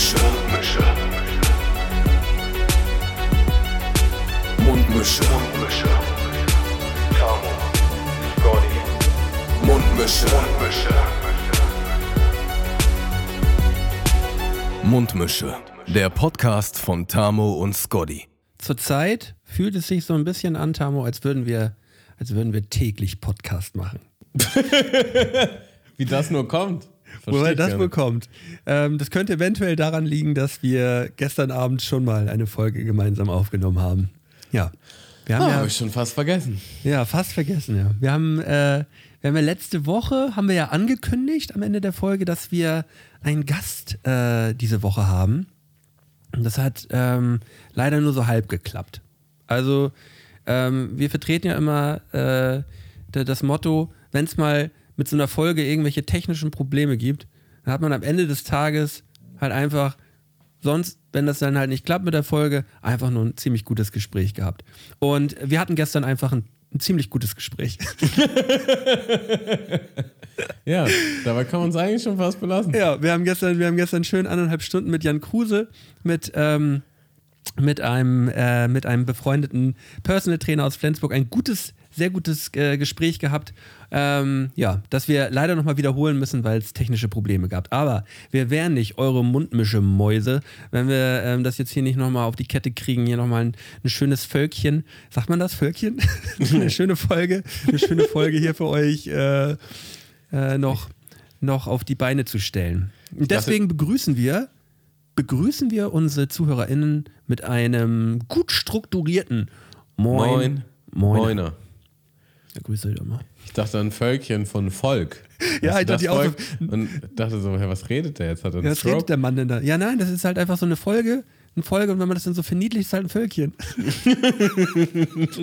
Mundmische. Mundmische. Mundmische. Mundmische. Tamo. Scotty. Mundmische. Mundmische. Mundmische. Der Podcast von Tamo und Scotty. Zurzeit fühlt es sich so ein bisschen an, Tamo, als würden wir, als würden wir täglich Podcast machen. Wie das nur kommt. Woher das keiner. wohl kommt. Ähm, das könnte eventuell daran liegen, dass wir gestern Abend schon mal eine Folge gemeinsam aufgenommen haben. Ja. Wir haben Ah, ja, hab ich schon fast vergessen. ja fast vergessen, ja. Wir haben, äh, wir haben ja letzte Woche, haben wir ja angekündigt am Ende der Folge, dass wir einen Gast äh, diese Woche haben. Und das hat ähm, leider nur so halb geklappt. Also, ähm, wir vertreten ja immer äh, da- das Motto, wenn es mal mit so einer Folge irgendwelche technischen Probleme gibt, dann hat man am Ende des Tages halt einfach, sonst, wenn das dann halt nicht klappt mit der Folge, einfach nur ein ziemlich gutes Gespräch gehabt. Und wir hatten gestern einfach ein, ein ziemlich gutes Gespräch. Ja, dabei kann man es eigentlich schon fast belassen. Ja, wir haben gestern, wir haben gestern schön anderthalb Stunden mit Jan Kruse, mit, ähm, mit, einem, äh, mit einem befreundeten Personal Trainer aus Flensburg ein gutes, sehr gutes äh, Gespräch gehabt. Ähm, ja, das wir leider nochmal wiederholen müssen, weil es technische Probleme gab. Aber wir wären nicht eure Mundmische-Mäuse, wenn wir ähm, das jetzt hier nicht nochmal auf die Kette kriegen, hier nochmal ein, ein schönes Völkchen. Sagt man das, Völkchen? eine schöne Folge, eine schöne Folge hier für euch. Äh, äh, noch, noch auf die Beine zu stellen. Und deswegen begrüßen wir, begrüßen wir unsere ZuhörerInnen mit einem gut strukturierten Moin. Moin. Moin. Moiner. Ja, grüße euch doch mal. Ich dachte ein Völkchen von Volk. Ja, ich dachte auch? Und dachte so, hä, was redet der jetzt? Hat er Ja, was redet der Mann denn da? Ja, nein, das ist halt einfach so eine Folge. Eine Folge und wenn man das dann so verniedlicht, ist halt ein Völkchen.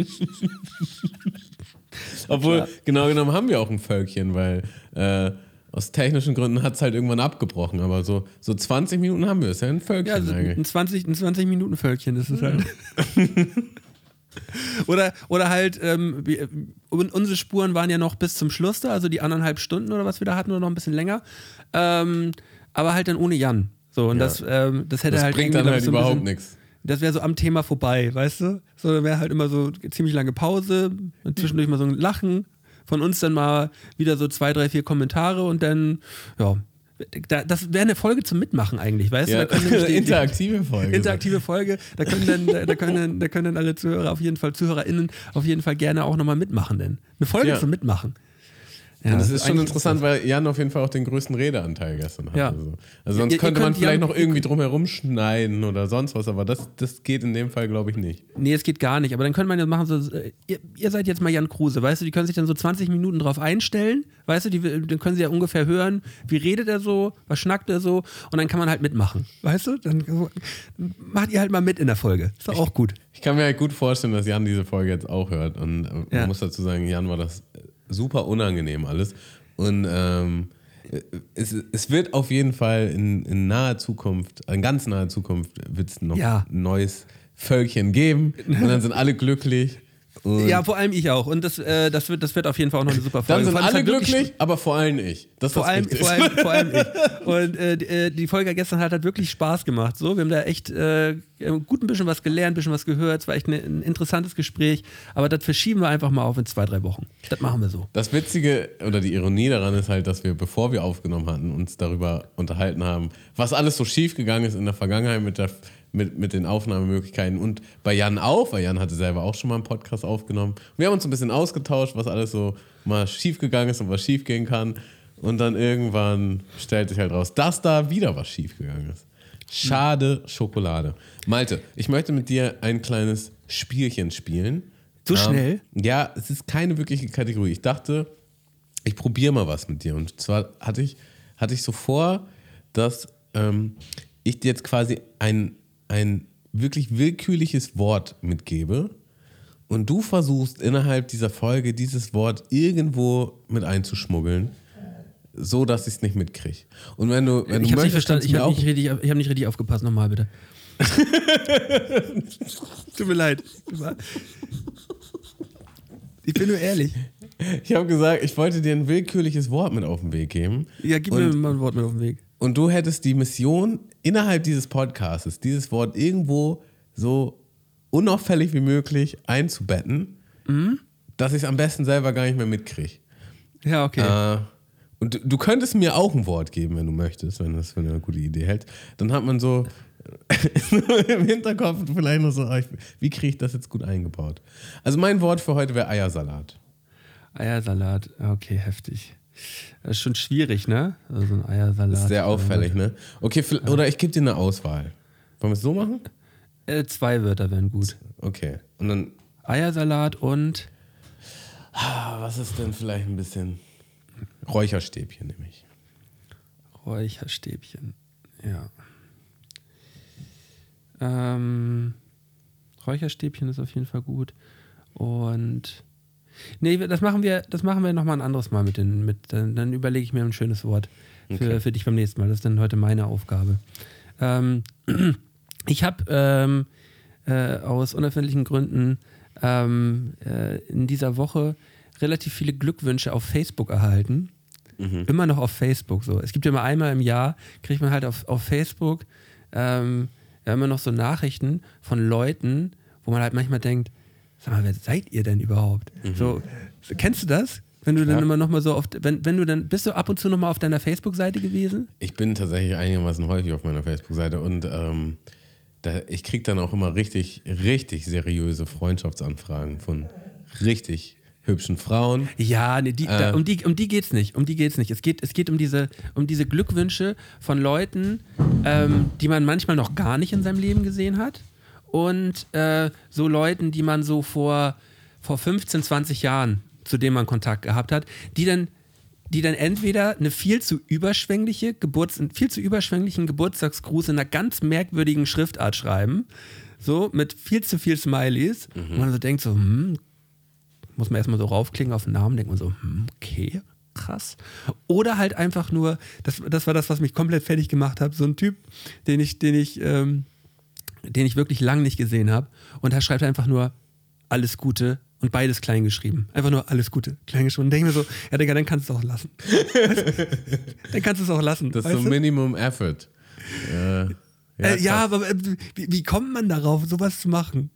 Obwohl, genau genommen haben wir auch ein Völkchen, weil äh, aus technischen Gründen hat es halt irgendwann abgebrochen. Aber so, so 20 Minuten haben wir es. Ja, ein Völkchen Ja, also eigentlich. ein 20, ein 20 Minuten Völkchen ist es halt. oder, oder halt, ähm, und unsere Spuren waren ja noch bis zum Schluss da, also die anderthalb Stunden oder was wir da hatten, oder noch ein bisschen länger. Ähm, aber halt dann ohne Jan. So, und Ja. das, ähm, das hätte Das halt bringt dann halt so überhaupt nichts. Das wäre so am Thema vorbei, weißt du? So, da wäre halt immer so ziemlich lange Pause, und zwischendurch mal so ein Lachen, von uns dann mal wieder so zwei, drei, vier Kommentare und dann, ja. Da, das wäre eine Folge zum Mitmachen eigentlich, weißt Ja, du? Die- interaktive Folge. interaktive Folge. Da können dann, da, da können dann, da können dann alle Zuhörer auf jeden Fall, ZuhörerInnen auf jeden Fall gerne auch nochmal mitmachen, denn eine Folge Ja. zum Mitmachen. Ja, Und das ist schon interessant, weil Jan auf jeden Fall auch den größten Redeanteil gestern hatte. Ja. Also, also sonst Ihr- ihr könnte man vielleicht Jan- noch irgendwie drum herum schneiden oder sonst was, aber das, das geht in dem Fall, glaube ich, nicht. Nee, es geht gar nicht. Aber dann könnte man ja machen, so, äh, ihr, ihr seid jetzt mal Jan Kruse, weißt du, die können sich dann so 20 Minuten drauf einstellen, weißt du, die, dann können sie ja ungefähr hören, wie redet er so, was schnackt er so und dann kann man halt mitmachen, weißt du? Dann macht ihr halt mal mit in der Folge. Ist doch auch gut. Ich kann mir halt gut vorstellen, dass Jan diese Folge jetzt auch hört. Und äh, Ja. man muss dazu sagen, Jan war das äh, super unangenehm alles. Und ähm, äh, es, es wird auf jeden Fall in, in naher Zukunft, in ganz naher Zukunft, wird es noch Ja. ein neues Völkchen geben. Und dann sind alle glücklich. Und Ja, vor allem ich auch. Und das, äh, das, wird, das wird auf jeden Fall auch noch eine super Folge. dann sind es alle glücklich, aber vor allem ich. Das Vor allem, vor, allem, vor allem ich. Und äh, die, äh, die Folge gestern hat, hat wirklich Spaß gemacht. So, wir haben da echt äh, gut ein bisschen was gelernt, ein bisschen was gehört. Es war echt eine, ein interessantes Gespräch. Aber das verschieben wir einfach mal auf in zwei, drei Wochen. Das machen wir so. Das Witzige oder die Ironie daran ist halt, dass wir, bevor wir aufgenommen hatten, uns darüber unterhalten haben, was alles so schief gegangen ist in der Vergangenheit mit, der, mit, mit den Aufnahmemöglichkeiten und bei Jan auch, weil Jan hatte selber auch schon mal einen Podcast aufgenommen. Wir haben uns ein bisschen ausgetauscht, was alles so mal schief gegangen ist und was schief gehen kann. Und dann irgendwann stellt sich halt raus, dass da wieder was schief gegangen ist. Schade Schokolade. Malte, ich möchte mit dir ein kleines Spielchen spielen. So Ähm, schnell? Ja, es ist keine wirkliche Kategorie. Ich dachte, ich probiere mal was mit dir. Und zwar hatte ich, hatte ich so vor, dass ähm, ich dir jetzt quasi ein, ein wirklich willkürliches Wort mitgebe und du versuchst innerhalb dieser Folge dieses Wort irgendwo mit einzuschmuggeln, so dass ich es nicht mitkriege. Und wenn du, wenn Ich du habe nicht möchtest, verstanden. Ich habe nicht, richtig, ich hab nicht richtig aufgepasst. Nochmal bitte. Tut mir leid. Ich bin nur ehrlich. Ich habe gesagt, ich wollte dir ein willkürliches Wort mit auf den Weg geben. Ja, gib Und- mir mal ein Wort mit auf den Weg. und du hättest die Mission innerhalb dieses Podcasts, dieses Wort irgendwo so unauffällig wie möglich einzubetten, Mhm. dass ich es am besten selber gar nicht mehr mitkriege. Ja, okay. Äh, und du, du könntest mir auch ein Wort geben, wenn du möchtest, wenn du das für eine gute Idee hältst. Dann hat man so im Hinterkopf vielleicht noch so, ah, wie kriege ich das jetzt gut eingebaut? Also mein Wort für heute wäre Eiersalat. Eiersalat, okay, heftig. Das ist schon schwierig, ne? Also so ein Eiersalat. Ist sehr auffällig, ne? Okay, oder ich gebe dir eine Auswahl. Wollen wir es so machen? Äh, zwei Wörter wären gut. Okay. Und dann, Eiersalat und ah, was ist denn vielleicht ein bisschen Räucherstäbchen nämlich. Räucherstäbchen. Ja. Ähm, Räucherstäbchen ist auf jeden Fall gut. Und nee, das machen wir, das machen wir nochmal ein anderes Mal mit den, mit, dann, dann überlege ich mir ein schönes Wort für, Okay. für dich beim nächsten Mal. Das ist dann heute meine Aufgabe. Ähm, ich habe ähm, äh, aus unerfindlichen Gründen ähm, äh, in dieser Woche relativ viele Glückwünsche auf Facebook erhalten. Immer noch auf Facebook so. Es gibt ja immer einmal im Jahr, kriegt man halt auf, auf Facebook ähm, ja, immer noch so Nachrichten von Leuten, wo man halt manchmal denkt, sag mal, wer seid ihr denn überhaupt? So, so, kennst du das? Wenn du dann Ja. immer noch mal so auf, wenn, wenn du dann, bist du ab und zu noch mal auf deiner Facebook-Seite gewesen? Ich bin tatsächlich einigermaßen häufig auf meiner Facebook-Seite und ähm, da, ich kriege dann auch immer richtig, richtig seriöse Freundschaftsanfragen von richtig hübschen Frauen. Ja, nee, die, da, Äh. um, die, um die geht's nicht. Um die geht's nicht. Es geht, es geht um, diese, um diese Glückwünsche von Leuten, ähm, die man manchmal noch gar nicht in seinem Leben gesehen hat. Und äh, so Leuten, die man so vor, vor 15, 20 Jahren, zu denen man Kontakt gehabt hat, die dann, die dann entweder eine viel zu überschwängliche Geburts-, einen viel zu überschwänglichen Geburtstagsgruß in einer ganz merkwürdigen Schriftart schreiben. So, mit viel zu viel Smileys. Und man so denkt so, hm, muss man erstmal so raufklicken auf den Namen, denkt man so, hm, okay, krass. Oder halt einfach nur, das, das war das, was mich komplett fertig gemacht hat, so ein Typ, den ich, den ich, ähm, den ich wirklich lang nicht gesehen habe. Und da schreibt er einfach nur alles Gute und beides klein geschrieben. Einfach nur alles Gute, klein geschrieben. Und denke mir so, ja Digga, dann kannst du es auch lassen. dann kannst du es auch lassen. Das ist so du? Minimum Effort. Äh, ja, äh, ja, aber äh, wie, wie kommt man darauf, sowas zu machen?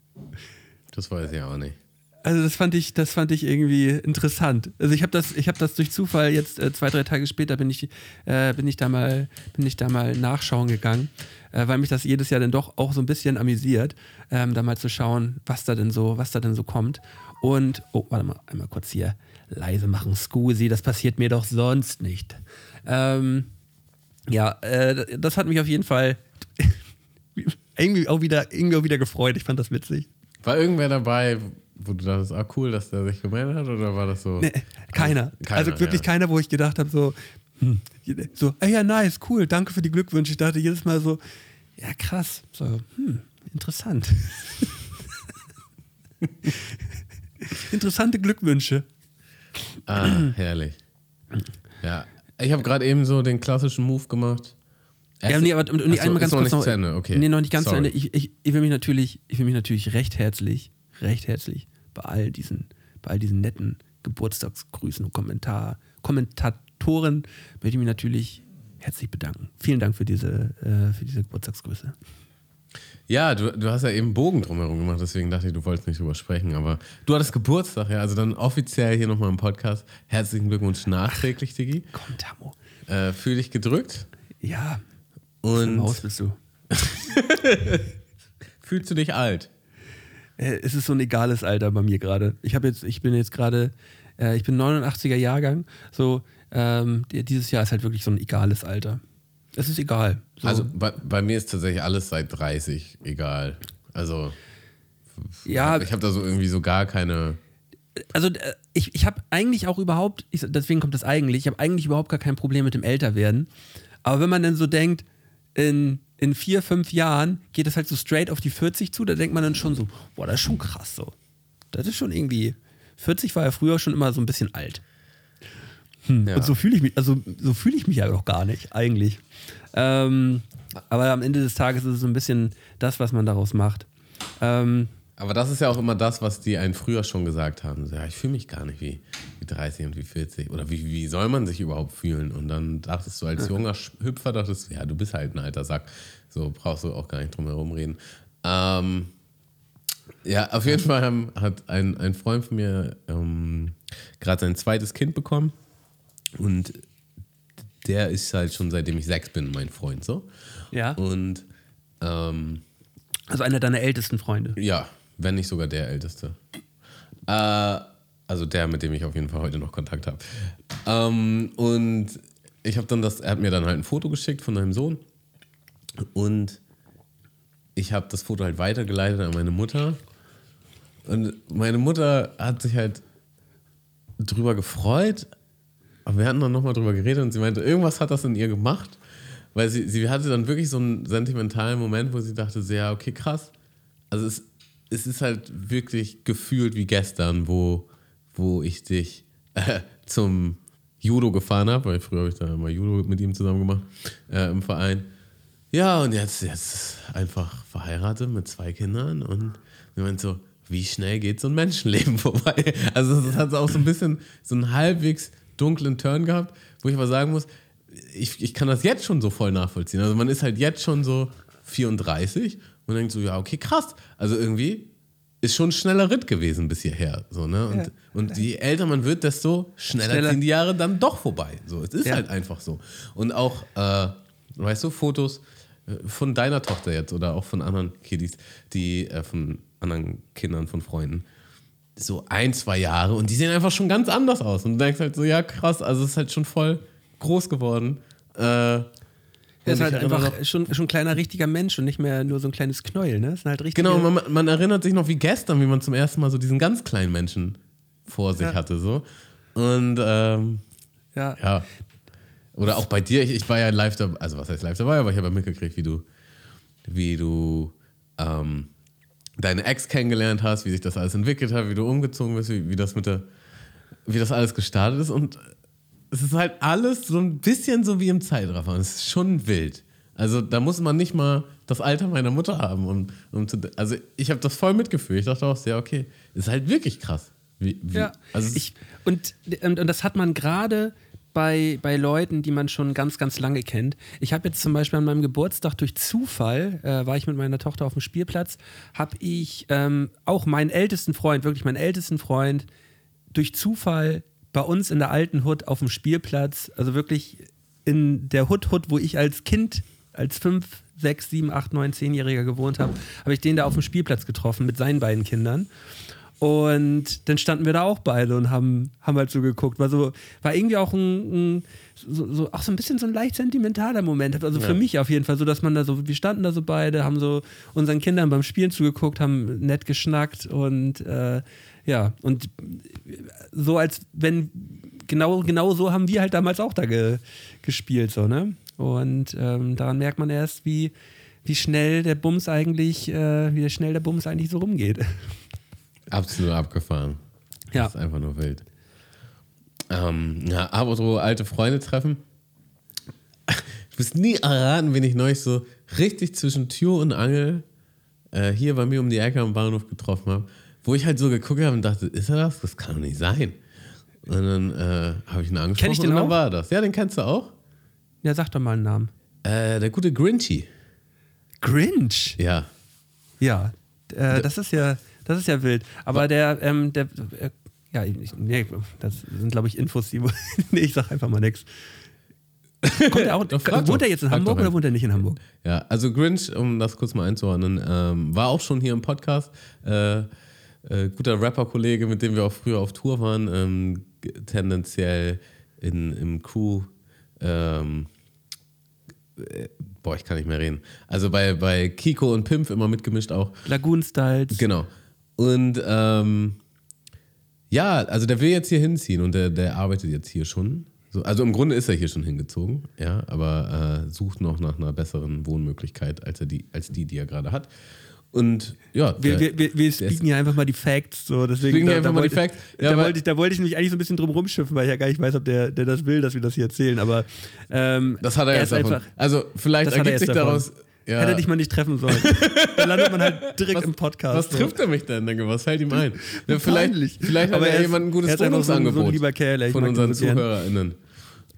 das weiß ich auch nicht. Also das fand ich, das fand ich irgendwie interessant. Also ich habe das, ich habe das durch Zufall jetzt äh, zwei, drei Tage später bin ich, äh, bin ich da mal, bin ich da mal nachschauen gegangen, äh, weil mich das jedes Jahr dann doch auch so ein bisschen amüsiert, ähm, da mal zu schauen, was da denn so, was da denn so kommt. Und oh, warte mal, einmal kurz hier leise machen, Scusi, das passiert mir doch sonst nicht. Ähm, ja, äh, das hat mich auf jeden Fall irgendwie auch wieder, irgendwie auch wieder gefreut. Ich fand das witzig. War irgendwer dabei, wo du dachtest, ah cool, dass der sich gemeldet hat, oder war das so? Nee, keiner. Keiner, also wirklich ja. keiner, wo ich gedacht habe, so, hm, so, ah ja, nice, cool, danke für die Glückwünsche. Ich dachte jedes Mal so, ja, krass, so, hm, interessant. Interessante Glückwünsche. Ah, herrlich. Ja, ich habe gerade eben so den klassischen Move gemacht. Ja, nee, aber und, und Ach so, einmal ganz noch kurz nicht zu Ende, okay. Nee, noch nicht ganz Sorry. zu Ende. Ich, ich, ich, will mich natürlich, ich will mich natürlich recht herzlich, recht herzlich bei all diesen, bei all diesen netten Geburtstagsgrüßen und Kommentar, Kommentatoren möchte ich mich natürlich herzlich bedanken. Vielen Dank für diese, äh, für diese Geburtstagsgrüße. Ja, du, du hast ja eben Bogen drumherum gemacht, deswegen dachte ich, du wolltest nicht drüber sprechen. Aber du hattest Geburtstag, ja, also dann offiziell hier nochmal im Podcast. Herzlichen Glückwunsch nachträglich, Digi. Komm, Tamo. Äh, Fühl dich gedrückt Ja, im und Haus bist du. fühlst du dich alt? Äh, es ist so ein egales Alter bei mir gerade. Ich habe jetzt, ich bin jetzt gerade, äh, ich bin 89er Jahrgang. So, ähm, die- dieses Jahr ist halt wirklich so ein egales Alter. Es ist egal. So. Also bei, bei mir ist tatsächlich alles seit 30 egal. Also ja, ich habe da so irgendwie so gar keine. also äh, ich, ich habe eigentlich auch überhaupt, ich, deswegen kommt das eigentlich, ich habe eigentlich überhaupt gar kein Problem mit dem Älterwerden. Aber wenn man dann so denkt, in, in vier, fünf Jahren geht es halt so straight auf die 40 zu, da denkt man dann schon so, boah, das ist schon krass so. Das ist schon irgendwie, 40 war ja früher schon immer so ein bisschen alt. Ja. Und so fühle ich mich, also so fühle ich mich ja auch gar nicht, eigentlich. Ähm, aber am Ende des Tages ist es so ein bisschen das, was man daraus macht. Ähm, Aber das ist ja auch immer das, was die einen früher schon gesagt haben. So, ja, ich fühle mich gar nicht wie, wie 30 und wie 40. Oder wie, wie soll man sich überhaupt fühlen? Und dann dachtest du als junger Hüpfer, dachtest du, ja, du bist halt ein alter Sack. So brauchst du auch gar nicht drum herum reden. Ähm, ja, auf jeden Fall haben, hat ein, ein Freund von mir ähm, gerade sein zweites Kind bekommen. Und der ist halt schon seitdem ich sechs bin, mein Freund. So. Ja. Und ähm, Also einer deiner ältesten Freunde. ja, wenn nicht sogar der Älteste. Äh, also der, mit dem ich auf jeden Fall heute noch Kontakt habe. Ähm, und ich habe dann das, er hat mir dann halt ein Foto geschickt von seinem Sohn. Und ich habe das Foto halt weitergeleitet an meine Mutter. Und meine Mutter hat sich halt drüber gefreut. Aber wir hatten dann nochmal drüber geredet und sie meinte, irgendwas hat das in ihr gemacht. Weil sie, sie hatte dann wirklich so einen sentimentalen Moment, wo sie dachte, so, ja, okay, krass. Also es, es ist halt wirklich gefühlt wie gestern, wo, wo ich dich äh, zum Judo gefahren habe, weil früher habe ich da immer Judo mit ihm zusammen gemacht äh, im Verein. Ja, und jetzt, jetzt einfach verheiratet mit zwei Kindern und ich meinte so, wie schnell geht so ein Menschenleben vorbei? Also es hat auch so ein bisschen so einen halbwegs dunklen Turn gehabt, wo ich aber sagen muss, ich, ich kann das jetzt schon so voll nachvollziehen. Also man ist halt jetzt schon so 34 und denkt so, ja, okay, krass. Also irgendwie ist schon ein schneller Ritt gewesen bis hierher. So, ne? und, Ja. und je älter man wird, desto schneller, Schneller. ziehen die Jahre dann doch vorbei. So, es ist Ja. halt einfach so. Und auch, äh, weißt du, Fotos äh, von deiner Tochter jetzt oder auch von anderen Kiddies, die äh, von anderen Kindern von Freunden. So ein, zwei Jahre und die sehen einfach schon ganz anders aus. Und du denkst halt so, ja, krass, also es ist halt schon voll groß geworden. Äh, Er ist halt einfach noch- schon, schon ein kleiner richtiger Mensch und nicht mehr nur so ein kleines Knäuel, ne? Das sind halt richtige, Genau, man, man erinnert sich noch wie gestern, wie man zum ersten Mal so diesen ganz kleinen Menschen vor sich Ja. hatte. So. Und ähm, ja. ja. Oder auch bei dir, ich, ich war ja live dabei, also was heißt live dabei, aber ich habe ja mitgekriegt, wie du, wie du ähm, deine Ex kennengelernt hast, wie sich das alles entwickelt hat, wie du umgezogen bist, wie, wie das mit der, wie das alles gestartet ist. Und es ist halt alles so ein bisschen so wie im Zeitraffer. Es ist schon wild. Also da muss man nicht mal das Alter meiner Mutter haben. Um, um zu, also ich habe das voll mitgefühlt. Ich dachte auch, sehr okay, ist halt wirklich krass. Wie, wie, Ja, also ich, und, und das hat man gerade bei, bei Leuten, die man schon ganz, ganz lange kennt. Ich habe jetzt zum Beispiel an meinem Geburtstag durch Zufall, äh, war ich mit meiner Tochter auf dem Spielplatz, habe ich ähm, auch meinen ältesten Freund, wirklich meinen ältesten Freund, durch Zufall bei uns in der alten Hut auf dem Spielplatz, also wirklich in der Hut Hut, wo ich als Kind, als 5, 6, 7, 8, 9, 10-Jähriger gewohnt habe, habe ich den da auf dem Spielplatz getroffen mit seinen beiden Kindern. Und dann standen wir da auch beide und haben, haben halt so geguckt. War, so, war irgendwie auch ein, ein so, so, auch so ein bisschen so ein leicht sentimentaler Moment. Also für Ja. mich auf jeden Fall, so dass man da so, wir standen da so beide, haben so unseren Kindern beim Spielen zugeguckt, haben nett geschnackt und äh, ja, und so als wenn, genau, genau so haben wir halt damals auch da ge, gespielt, so, ne? Und ähm, daran merkt man erst, wie, wie schnell der Bums eigentlich, äh, wie schnell der Bums eigentlich so rumgeht. Absolut abgefahren. Ja. Das ist einfach nur wild. Ähm, ja, aber so alte Freunde treffen. Du wirst nie erraten, wen ich neulich so richtig zwischen Tür und Angel äh, hier bei mir um die Ecke am Bahnhof getroffen habe. Wo ich halt so geguckt habe und dachte, ist er das? Das kann doch nicht sein. Und dann äh, habe ich ihn angesprochen Kenn ich den und dann auch? war er das. Ja, den kennst du auch. Ja, sag doch mal einen Namen. Äh, der gute Grinchy. Grinch. Ja. Ja, äh, das ist ja, das ist ja wild. Aber der, ähm, der, äh, ja, ich, nee, das sind glaube ich Infos, die, nee, ich sag einfach mal nichts. Kommt er auch, Doch, frag wohnt er jetzt in Hamburg oder wohnt er nicht in Hamburg? Ja, also Grinch, um das kurz mal einzuordnen, ähm, war auch schon hier im Podcast. Äh, äh, guter Rapper-Kollege, mit dem wir auch früher auf Tour waren, ähm, tendenziell in, im Crew. Ähm, äh, boah, ich kann nicht mehr reden. Also bei, bei Kiko und Pimp immer mitgemischt auch. Lagoon Styles. Genau. Und ähm, ja, also der will jetzt hier hinziehen und der, der arbeitet jetzt hier schon. So, also im Grunde ist er hier schon hingezogen, ja, aber äh, sucht noch nach einer besseren Wohnmöglichkeit als, er die, als die, die er gerade hat. Und ja, Wir, der- wir, wir, speaken ja einfach mal die Facts. So, deswegen, da, hier einfach da mal die wollte, Facts. Ja, da, wollte ich, da wollte ich mich eigentlich so ein bisschen drum rumschiffen, weil ich ja gar nicht weiß, ob der, der das will, dass wir das hier erzählen. Aber ähm, das hat er, er jetzt davon. einfach. also vielleicht hat er ergibt sich davon. daraus, Ja. Hätte er dich mal nicht treffen sollen. Dann landet man halt direkt Was, im Podcast. was so. trifft er mich denn? Denke, was fällt ihm ein? Ja, vielleicht, vielleicht hat er er jemand ein gutes einfach so ein- so ein Wohnungsangebot lieber Kerl, ey. Von unseren so. ZuhörerInnen.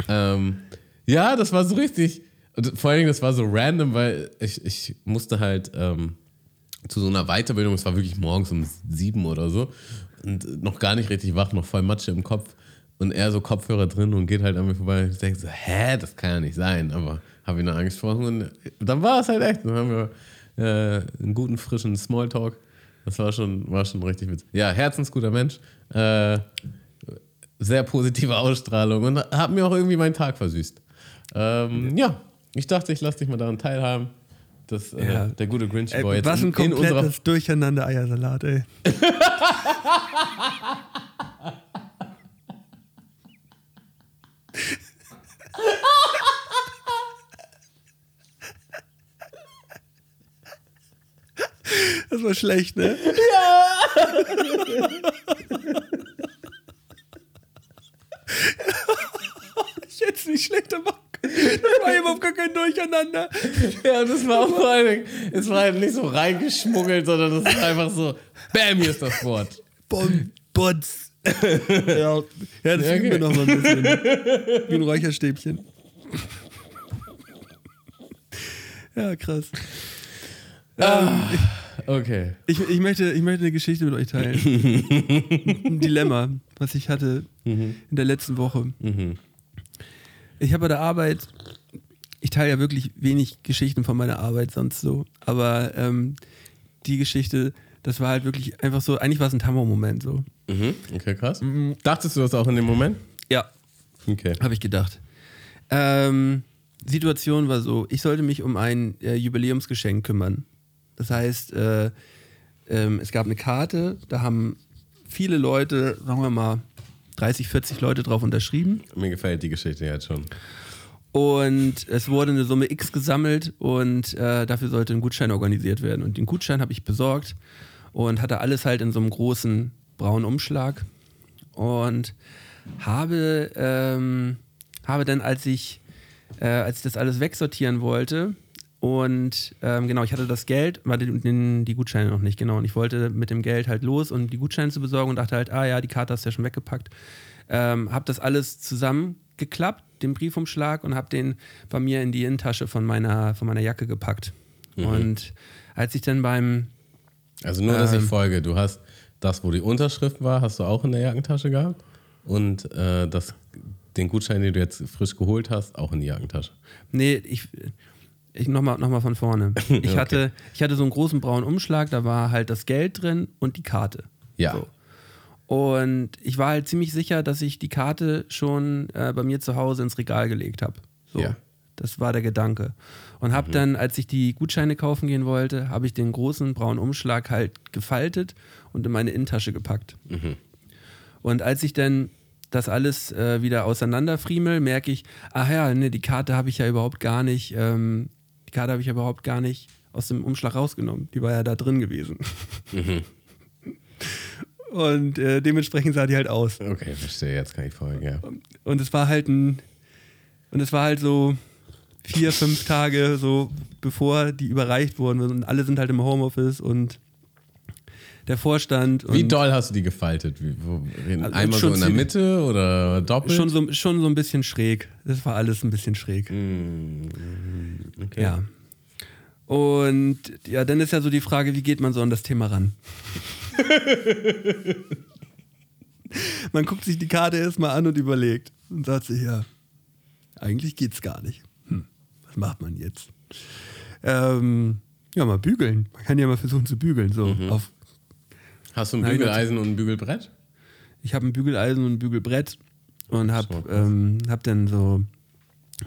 Ähm, ja, das war so richtig. Und vor allen Dingen, das war so random, weil ich, ich musste halt ähm, zu so einer Weiterbildung, es war wirklich morgens um sieben oder so und noch gar nicht richtig wach, noch voll Matsche im Kopf und er so Kopfhörer drin und geht halt an mir vorbei und ich denke so, hä, das kann ja nicht sein, aber habe ihn dann angesprochen und dann war es halt echt, dann haben wir äh, einen guten, frischen Smalltalk, das war schon, war schon richtig witzig. Ja, herzensguter Mensch, äh, sehr positive Ausstrahlung und hat mir auch irgendwie meinen Tag versüßt. Ähm, ja, ich dachte, ich lasse dich mal daran teilhaben, dass äh, Ja. der gute Grinch Ey, Boy jetzt was ein in, in unserer komplettes Durcheinander Eiersalat, ey. Das war schlecht, ne? Ja! ich hätte es nicht schlechter machen können. Das war überhaupt gar kein Durcheinander. Ja, das war auch vor Dingen, es war halt nicht so reingeschmuggelt, sondern das ist einfach so, bam, hier ist das Wort. Bom, Botz. ja, ja, das Ja, üben wir okay. noch mal ein bisschen. Wie ein Räucherstäbchen. Ja, krass. Ähm, Okay. ich, ich, möchte, ich möchte eine Geschichte mit euch teilen. ein Dilemma, was ich hatte in der letzten Woche. Ich habe bei der Arbeit, ich teile ja wirklich wenig Geschichten von meiner Arbeit sonst so, aber ähm, die Geschichte, das war halt wirklich einfach so, eigentlich war es ein Tammo-Moment so. Mhm. Okay, krass. Dachtest du das auch in dem Moment? Ja, Okay. Habe ich gedacht. Ähm, Situation war so, ich sollte mich um ein äh, Jubiläumsgeschenk kümmern. Das heißt, äh, ähm, es gab eine Karte, da haben viele Leute, sagen wir mal, 30, 40 Leute drauf unterschrieben. Mir gefällt die Geschichte jetzt schon. Und es wurde eine Summe X gesammelt und äh, dafür sollte ein Gutschein organisiert werden. Und den Gutschein habe ich besorgt und hatte alles halt in so einem großen braunen Umschlag. Und habe, ähm, habe dann, als ich, äh, als ich das alles wegsortieren wollte, und ähm, genau, ich hatte das Geld, war den, die Gutscheine noch nicht, genau. Und ich wollte mit dem Geld halt los und die Gutscheine zu besorgen und dachte halt, ah ja, die Karte hast du ja schon weggepackt. Ähm, habe das alles zusammengeklappt, den Briefumschlag, und habe den bei mir in die Innentasche von meiner, von meiner Jacke gepackt. Und als ich dann beim, Also nur, dass ich Ähm. folge. Du hast das, wo die Unterschrift war, hast du auch in der Jackentasche gehabt. Und äh, das, den Gutschein, den du jetzt frisch geholt hast, auch in die Jackentasche. Nee, ich, ich nochmal noch mal von vorne. Ich, Okay. hatte, ich hatte so einen großen braunen Umschlag, da war halt das Geld drin und die Karte. Ja. So. Und ich war halt ziemlich sicher, dass ich die Karte schon äh, bei mir zu Hause ins Regal gelegt habe. So. Ja. Das war der Gedanke. Und habe dann, als ich die Gutscheine kaufen gehen wollte, habe ich den großen braunen Umschlag halt gefaltet und in meine Innentasche gepackt. Und als ich dann das alles äh, wieder auseinanderfriemel, merke ich, ach ja, ne, die Karte habe ich ja überhaupt gar nicht, ähm, Karte habe ich ja überhaupt gar nicht aus dem Umschlag rausgenommen. Die war ja da drin gewesen. Und äh, dementsprechend sah die halt aus. Okay, verstehe, jetzt kann ich folgen, ja. Und es war halt ein, und es war halt so vier, fünf Tage so, bevor die überreicht wurden. Und alle sind halt im Homeoffice und der Vorstand. Wie doll hast du die gefaltet? Wie, Also einmal so in der Mitte oder doppelt? Schon so, schon so ein bisschen schräg. Das war alles ein bisschen schräg. Mm, okay. Ja. Und ja, dann ist ja so die Frage, wie geht man so an das Thema ran? man guckt sich die Karte erstmal an und überlegt und sagt sich, ja, eigentlich geht's gar nicht. Hm, was macht man jetzt? Ähm, ja, mal bügeln. Man kann ja mal versuchen zu bügeln. So auf, Hast du ein Nein, Bügeleisen und ein Bügelbrett? ich habe ein Bügeleisen und ein Bügelbrett und So, habe krass. ähm, hab dann so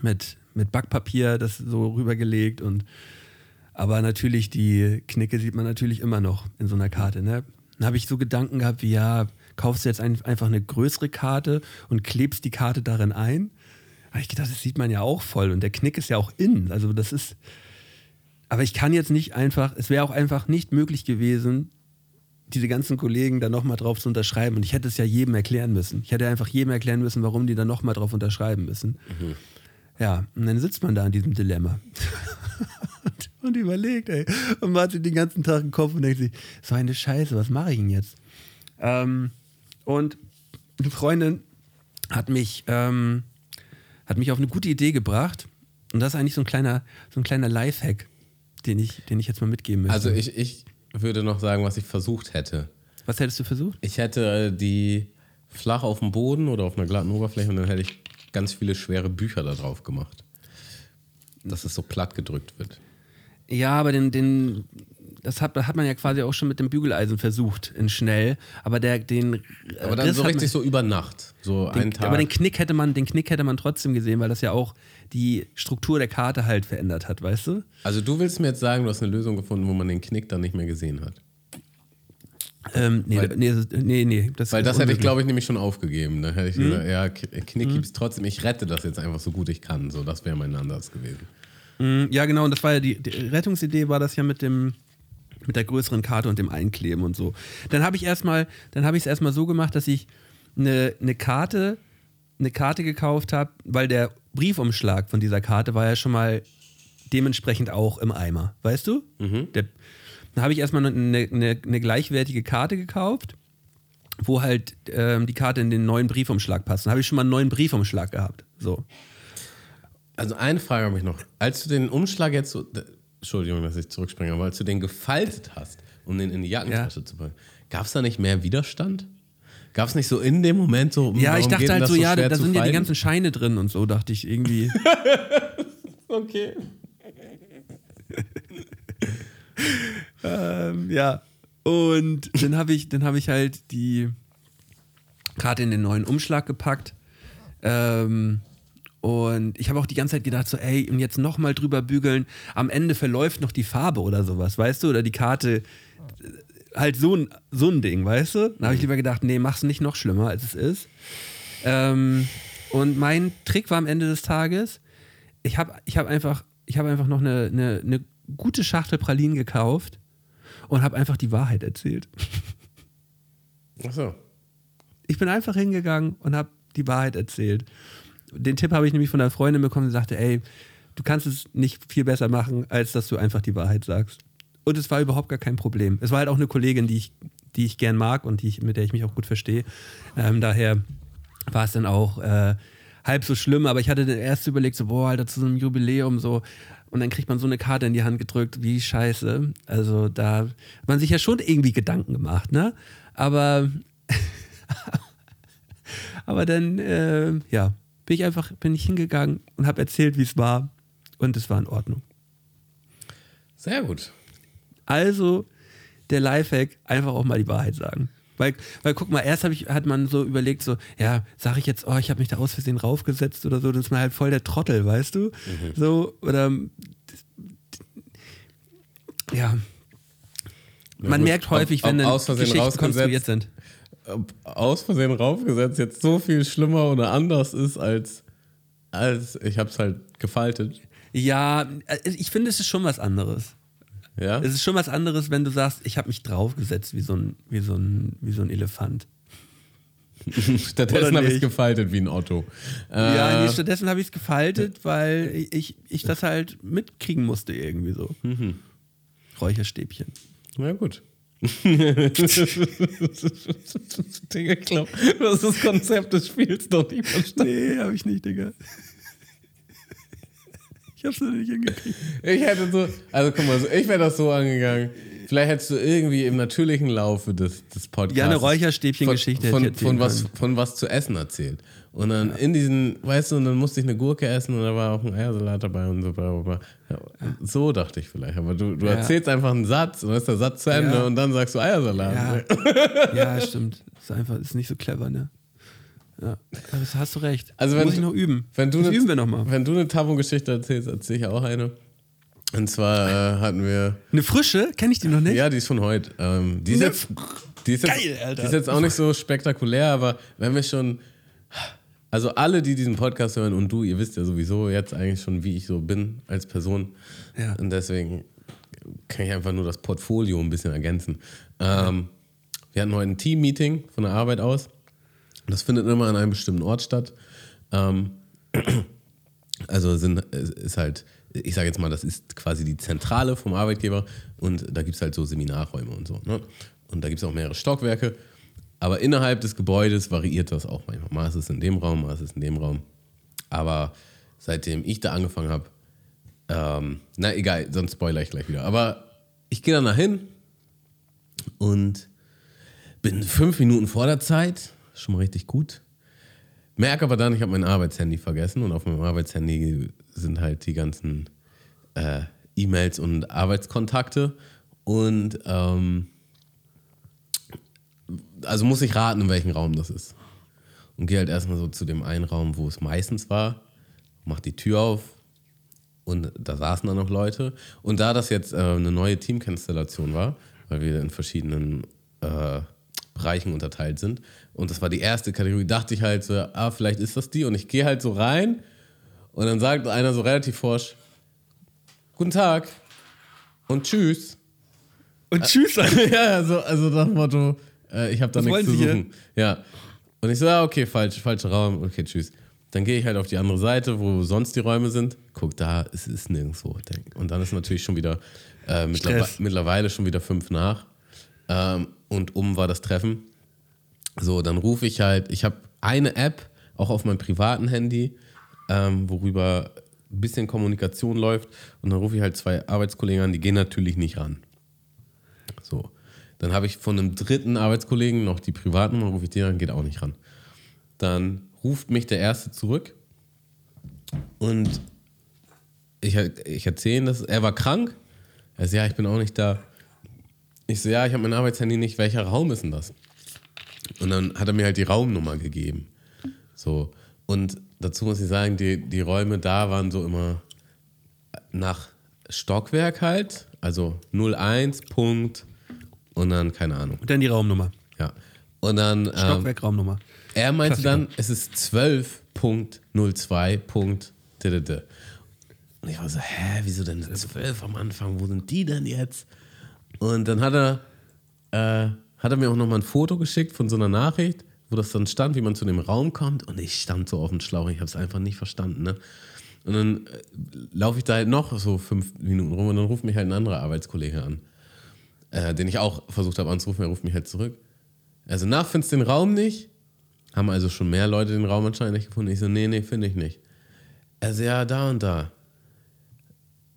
mit, mit Backpapier das so rübergelegt und aber natürlich die Knicke sieht man natürlich immer noch in so einer Karte. Ne? Dann habe ich so Gedanken gehabt wie, ja, kaufst du jetzt ein, einfach eine größere Karte und klebst die Karte darin ein? habe ich gedacht, das sieht man ja auch voll und der Knick ist ja auch innen. Also das ist, aber ich kann jetzt nicht einfach, es wäre auch einfach nicht möglich gewesen, diese ganzen Kollegen da nochmal drauf zu unterschreiben. Und ich hätte es ja jedem erklären müssen. Ich hätte einfach jedem erklären müssen, warum die da nochmal drauf unterschreiben müssen. Ja, und dann sitzt man da in diesem Dilemma. und, und überlegt, ey. Und man hat sich den ganzen Tag im Kopf und denkt sich, so eine Scheiße, was mache ich denn jetzt? Ähm, und eine Freundin hat mich, ähm, hat mich auf eine gute Idee gebracht. Und das ist eigentlich so ein kleiner, so ein kleiner Lifehack, den ich, den ich jetzt mal mitgeben möchte. Also ich, ich würde noch sagen, was ich versucht hätte. Was hättest du versucht? Ich hätte die flach auf dem Boden oder auf einer glatten Oberfläche und dann hätte ich ganz viele schwere Bücher da drauf gemacht. Dass es so platt gedrückt wird. Ja, aber den, den, das hat, hat man ja quasi auch schon mit dem Bügeleisen versucht, in schnell. Aber der, den Aber dann Riss so richtig man, so über Nacht. So den, einen Tag. Aber den Knick hätte man, den Knick hätte man trotzdem gesehen, weil das ja auch die Struktur der Karte halt verändert hat, weißt du? also du willst mir jetzt sagen, du hast eine Lösung gefunden, wo man den Knick dann nicht mehr gesehen hat. Ähm, nee, Weil- nee, das- nee, nee. Das Weil das hätte ich, glaube ich, nämlich schon aufgegeben. Da hätte ich Mhm. gesagt, ja, Knick gibt's trotzdem. Ich rette das jetzt einfach so gut ich kann. So, das wäre mein Ansatz gewesen. Mhm, Ja, genau, und das war ja die, die Rettungsidee, war das ja mit dem mit der größeren Karte und dem Einkleben und so. Dann habe ich erstmal, dann habe ich es erstmal so gemacht, dass ich eine, eine Karte, eine Karte gekauft habe, weil der Briefumschlag von dieser Karte war ja schon mal dementsprechend auch im Eimer, weißt du? Der, dann habe ich erstmal eine, eine, eine gleichwertige Karte gekauft, wo halt ähm, die Karte in den neuen Briefumschlag passt. Dann habe ich schon mal einen neuen Briefumschlag gehabt. So. Also eine Frage habe ich noch. Als du den Umschlag jetzt so, Entschuldigung, dass ich zurückspringe, aber als du den gefaltet hast, um den in die Jackentasche zu packen, gab es da nicht mehr Widerstand? Gab es nicht so in dem Moment so, Ja, ich dachte halt das so, ja, da zu sind ja die ganzen Scheine drin und so, dachte ich irgendwie. Okay. ähm, ja. Und dann habe ich, dann habe ich halt die Karte in den neuen Umschlag gepackt. Ähm, und ich habe auch die ganze Zeit gedacht, so, ey, und jetzt nochmal drüber bügeln. Am Ende verläuft noch die Farbe oder sowas, weißt du? Oder die Karte. Halt so ein, so ein Ding, weißt du? Dann habe ich lieber gedacht, nee, mach's nicht noch schlimmer, als es ist. Ähm, und mein Trick war am Ende des Tages, ich habe ich hab einfach, ich hab einfach noch eine, eine, eine gute Schachtel Pralinen gekauft und habe einfach die Wahrheit erzählt. Achso. Ich bin einfach hingegangen und habe die Wahrheit erzählt. Den Tipp habe ich nämlich von einer Freundin bekommen, die sagte, ey, du kannst es nicht viel besser machen, als dass du einfach die Wahrheit sagst. Und es war überhaupt gar kein Problem. Es war halt auch eine Kollegin, die ich, die ich gern mag und die ich, mit der ich mich auch gut verstehe. Ähm, daher war es dann auch äh, halb so schlimm, aber ich hatte dann erst überlegt, so, boah, Alter, zu so einem Jubiläum so. Und dann kriegt man so eine Karte in die Hand gedrückt, wie scheiße. Also da hat man sich ja schon irgendwie Gedanken gemacht, ne? Aber, aber dann, äh, ja, bin ich einfach, bin ich hingegangen und habe erzählt, wie es war. Und es war in Ordnung. Sehr gut. Also der Lifehack, einfach auch mal die Wahrheit sagen. Weil, weil guck mal, erst ich, hat man so überlegt, so, ja, sage ich jetzt, oh, ich habe mich da aus Versehen raufgesetzt oder so, dann ist man halt voll der Trottel, weißt du? So, oder ja. Man gut, merkt häufig, wenn dann Geschichten konstruiert sind. Aus Versehen raufgesetzt jetzt so viel schlimmer oder anders ist als, als ich habe es halt gefaltet. Ja, äh, ich finde, es ist schon was anderes. Ja? Es ist schon was anderes, wenn du sagst, ich habe mich draufgesetzt wie so ein, wie so ein, wie so ein Elefant. Stattdessen habe ich nicht? gefaltet wie ein Otto. Ja, Äh, nee, stattdessen habe ich es gefaltet, weil ich, ich das halt mitkriegen musste irgendwie so. Mhm. Räucherstäbchen. Na gut. Digga, glaub, du hast das Konzept des Spiels doch nicht verstanden. Nee, habe ich nicht, Digga. Ich hab's noch nicht hingekriegt. Ich hätte so, also guck mal, ich wäre das so angegangen. Vielleicht hättest du irgendwie im natürlichen Laufe des, des Podcasts. Ja, eine Räucherstäbchen-Geschichte von, von, von, was, von was zu essen erzählt. Und dann in diesen, weißt du, und dann musste ich eine Gurke essen und da war auch ein Eiersalat dabei und so. Bla bla bla. Ja, so dachte ich vielleicht. Aber du, du Ja. erzählst einfach einen Satz und dann ist der Satz zu Ende Ja. und dann sagst du Eiersalat. Ja, ja stimmt. Ist einfach, ist nicht so clever, ne? Ja, aber das hast du recht. Also wenn Muss ich du- noch üben. Wenn du das eine, üben wir nochmal. Wenn du eine Tabu-Geschichte erzählst, erzähle ich auch eine. Und zwar äh, hatten wir Eine frische? Kenne ich die noch nicht? Ja, die ist von heute. Ähm, die, ist Ne- jetzt, die, ist jetzt, Geil, Alter. die ist jetzt auch nicht so spektakulär, aber wenn wir schon. Also alle, die diesen Podcast hören und du, ihr wisst ja sowieso jetzt eigentlich schon, wie ich so bin als Person. Ja. Und deswegen kann ich einfach nur das Portfolio ein bisschen ergänzen. Ähm, wir hatten heute ein Team-Meeting von der Arbeit aus. Das findet immer an einem bestimmten Ort statt. Ähm, äh, Also sind, ist halt, ich sage jetzt mal, das ist quasi die Zentrale vom Arbeitgeber und da gibt es halt so Seminarräume und so. Ne? Und da gibt es auch mehrere Stockwerke. Aber innerhalb des Gebäudes variiert das auch manchmal. Mal ist es in dem Raum, mal ist es in dem Raum. Aber seitdem ich da angefangen habe, ähm, na egal, sonst spoiler ich gleich wieder. Aber ich gehe dann dahin und bin fünf Minuten vor der Zeit, schon mal richtig gut. Merke aber dann, ich habe mein Arbeitshandy vergessen und auf meinem Arbeitshandy sind halt die ganzen äh, E-Mails und Arbeitskontakte. Und ähm, also muss ich raten, in welchem Raum das ist. Und gehe halt erstmal so zu dem einen Raum, wo es meistens war, mach die Tür auf und da saßen dann noch Leute. Und da das jetzt äh, eine neue Teamkonstellation war, weil wir in verschiedenen äh, Bereichen unterteilt sind, und das war die erste Kategorie, dachte ich halt so, ah, vielleicht ist das die. Und ich gehe halt so rein und dann sagt einer so relativ forsch, guten Tag und tschüss. Und tschüss. ja, also, also dem Motto, äh, ich habe da Was nichts zu suchen. Ja. Und ich so, ja, okay, falsch, falscher Raum, okay, tschüss. Dann gehe ich halt auf die andere Seite, wo sonst die Räume sind. Guck, da ist es nirgendwo. Denk. Und dann ist natürlich schon wieder äh, mittlerwe Stress. mittlerweile schon wieder fünf nach. Ähm, und um war das Treffen. So, dann rufe ich halt, ich habe eine App, auch auf meinem privaten Handy, ähm, worüber ein bisschen Kommunikation läuft. Und dann rufe ich halt zwei Arbeitskollegen an, die gehen natürlich nicht ran. So. Dann habe ich von einem dritten Arbeitskollegen noch die Privatnummer, rufe ich den an, geht auch nicht ran. Dann ruft mich der erste zurück und ich, ich erzähle ihm das, er war krank. Er sagt, ja, ich bin auch nicht da. Ich so, ja, ich habe mein Arbeitshandy nicht, welcher Raum ist denn das? Und dann hat er mir halt die Raumnummer gegeben. So. Und dazu muss ich sagen, die, die Räume da waren so immer nach Stockwerk halt, also 01 Punkt und dann keine Ahnung. Und dann die Raumnummer. Ja. Und dann ähm, Stockwerk, Raumnummer. er meinte dann, es ist 12.02. ddd. Und ich war so, hä, wieso denn eine 12 am Anfang? Wo sind die denn jetzt? Und dann hat er, äh, hat er mir auch nochmal ein Foto geschickt von so einer Nachricht, wo das dann stand, wie man zu dem Raum kommt. Und ich stand so auf dem Schlauch, ich habe es einfach nicht verstanden. Ne? Und dann äh, laufe ich da halt noch so fünf Minuten rum und dann ruft mich halt ein anderer Arbeitskollege an, äh, den ich auch versucht habe anzurufen, er ruft mich halt zurück. Also nach findest du den Raum nicht? Haben also schon mehr Leute den Raum anscheinend nicht gefunden. Ich so, nee, nee, finde ich nicht. Also ja, da und da.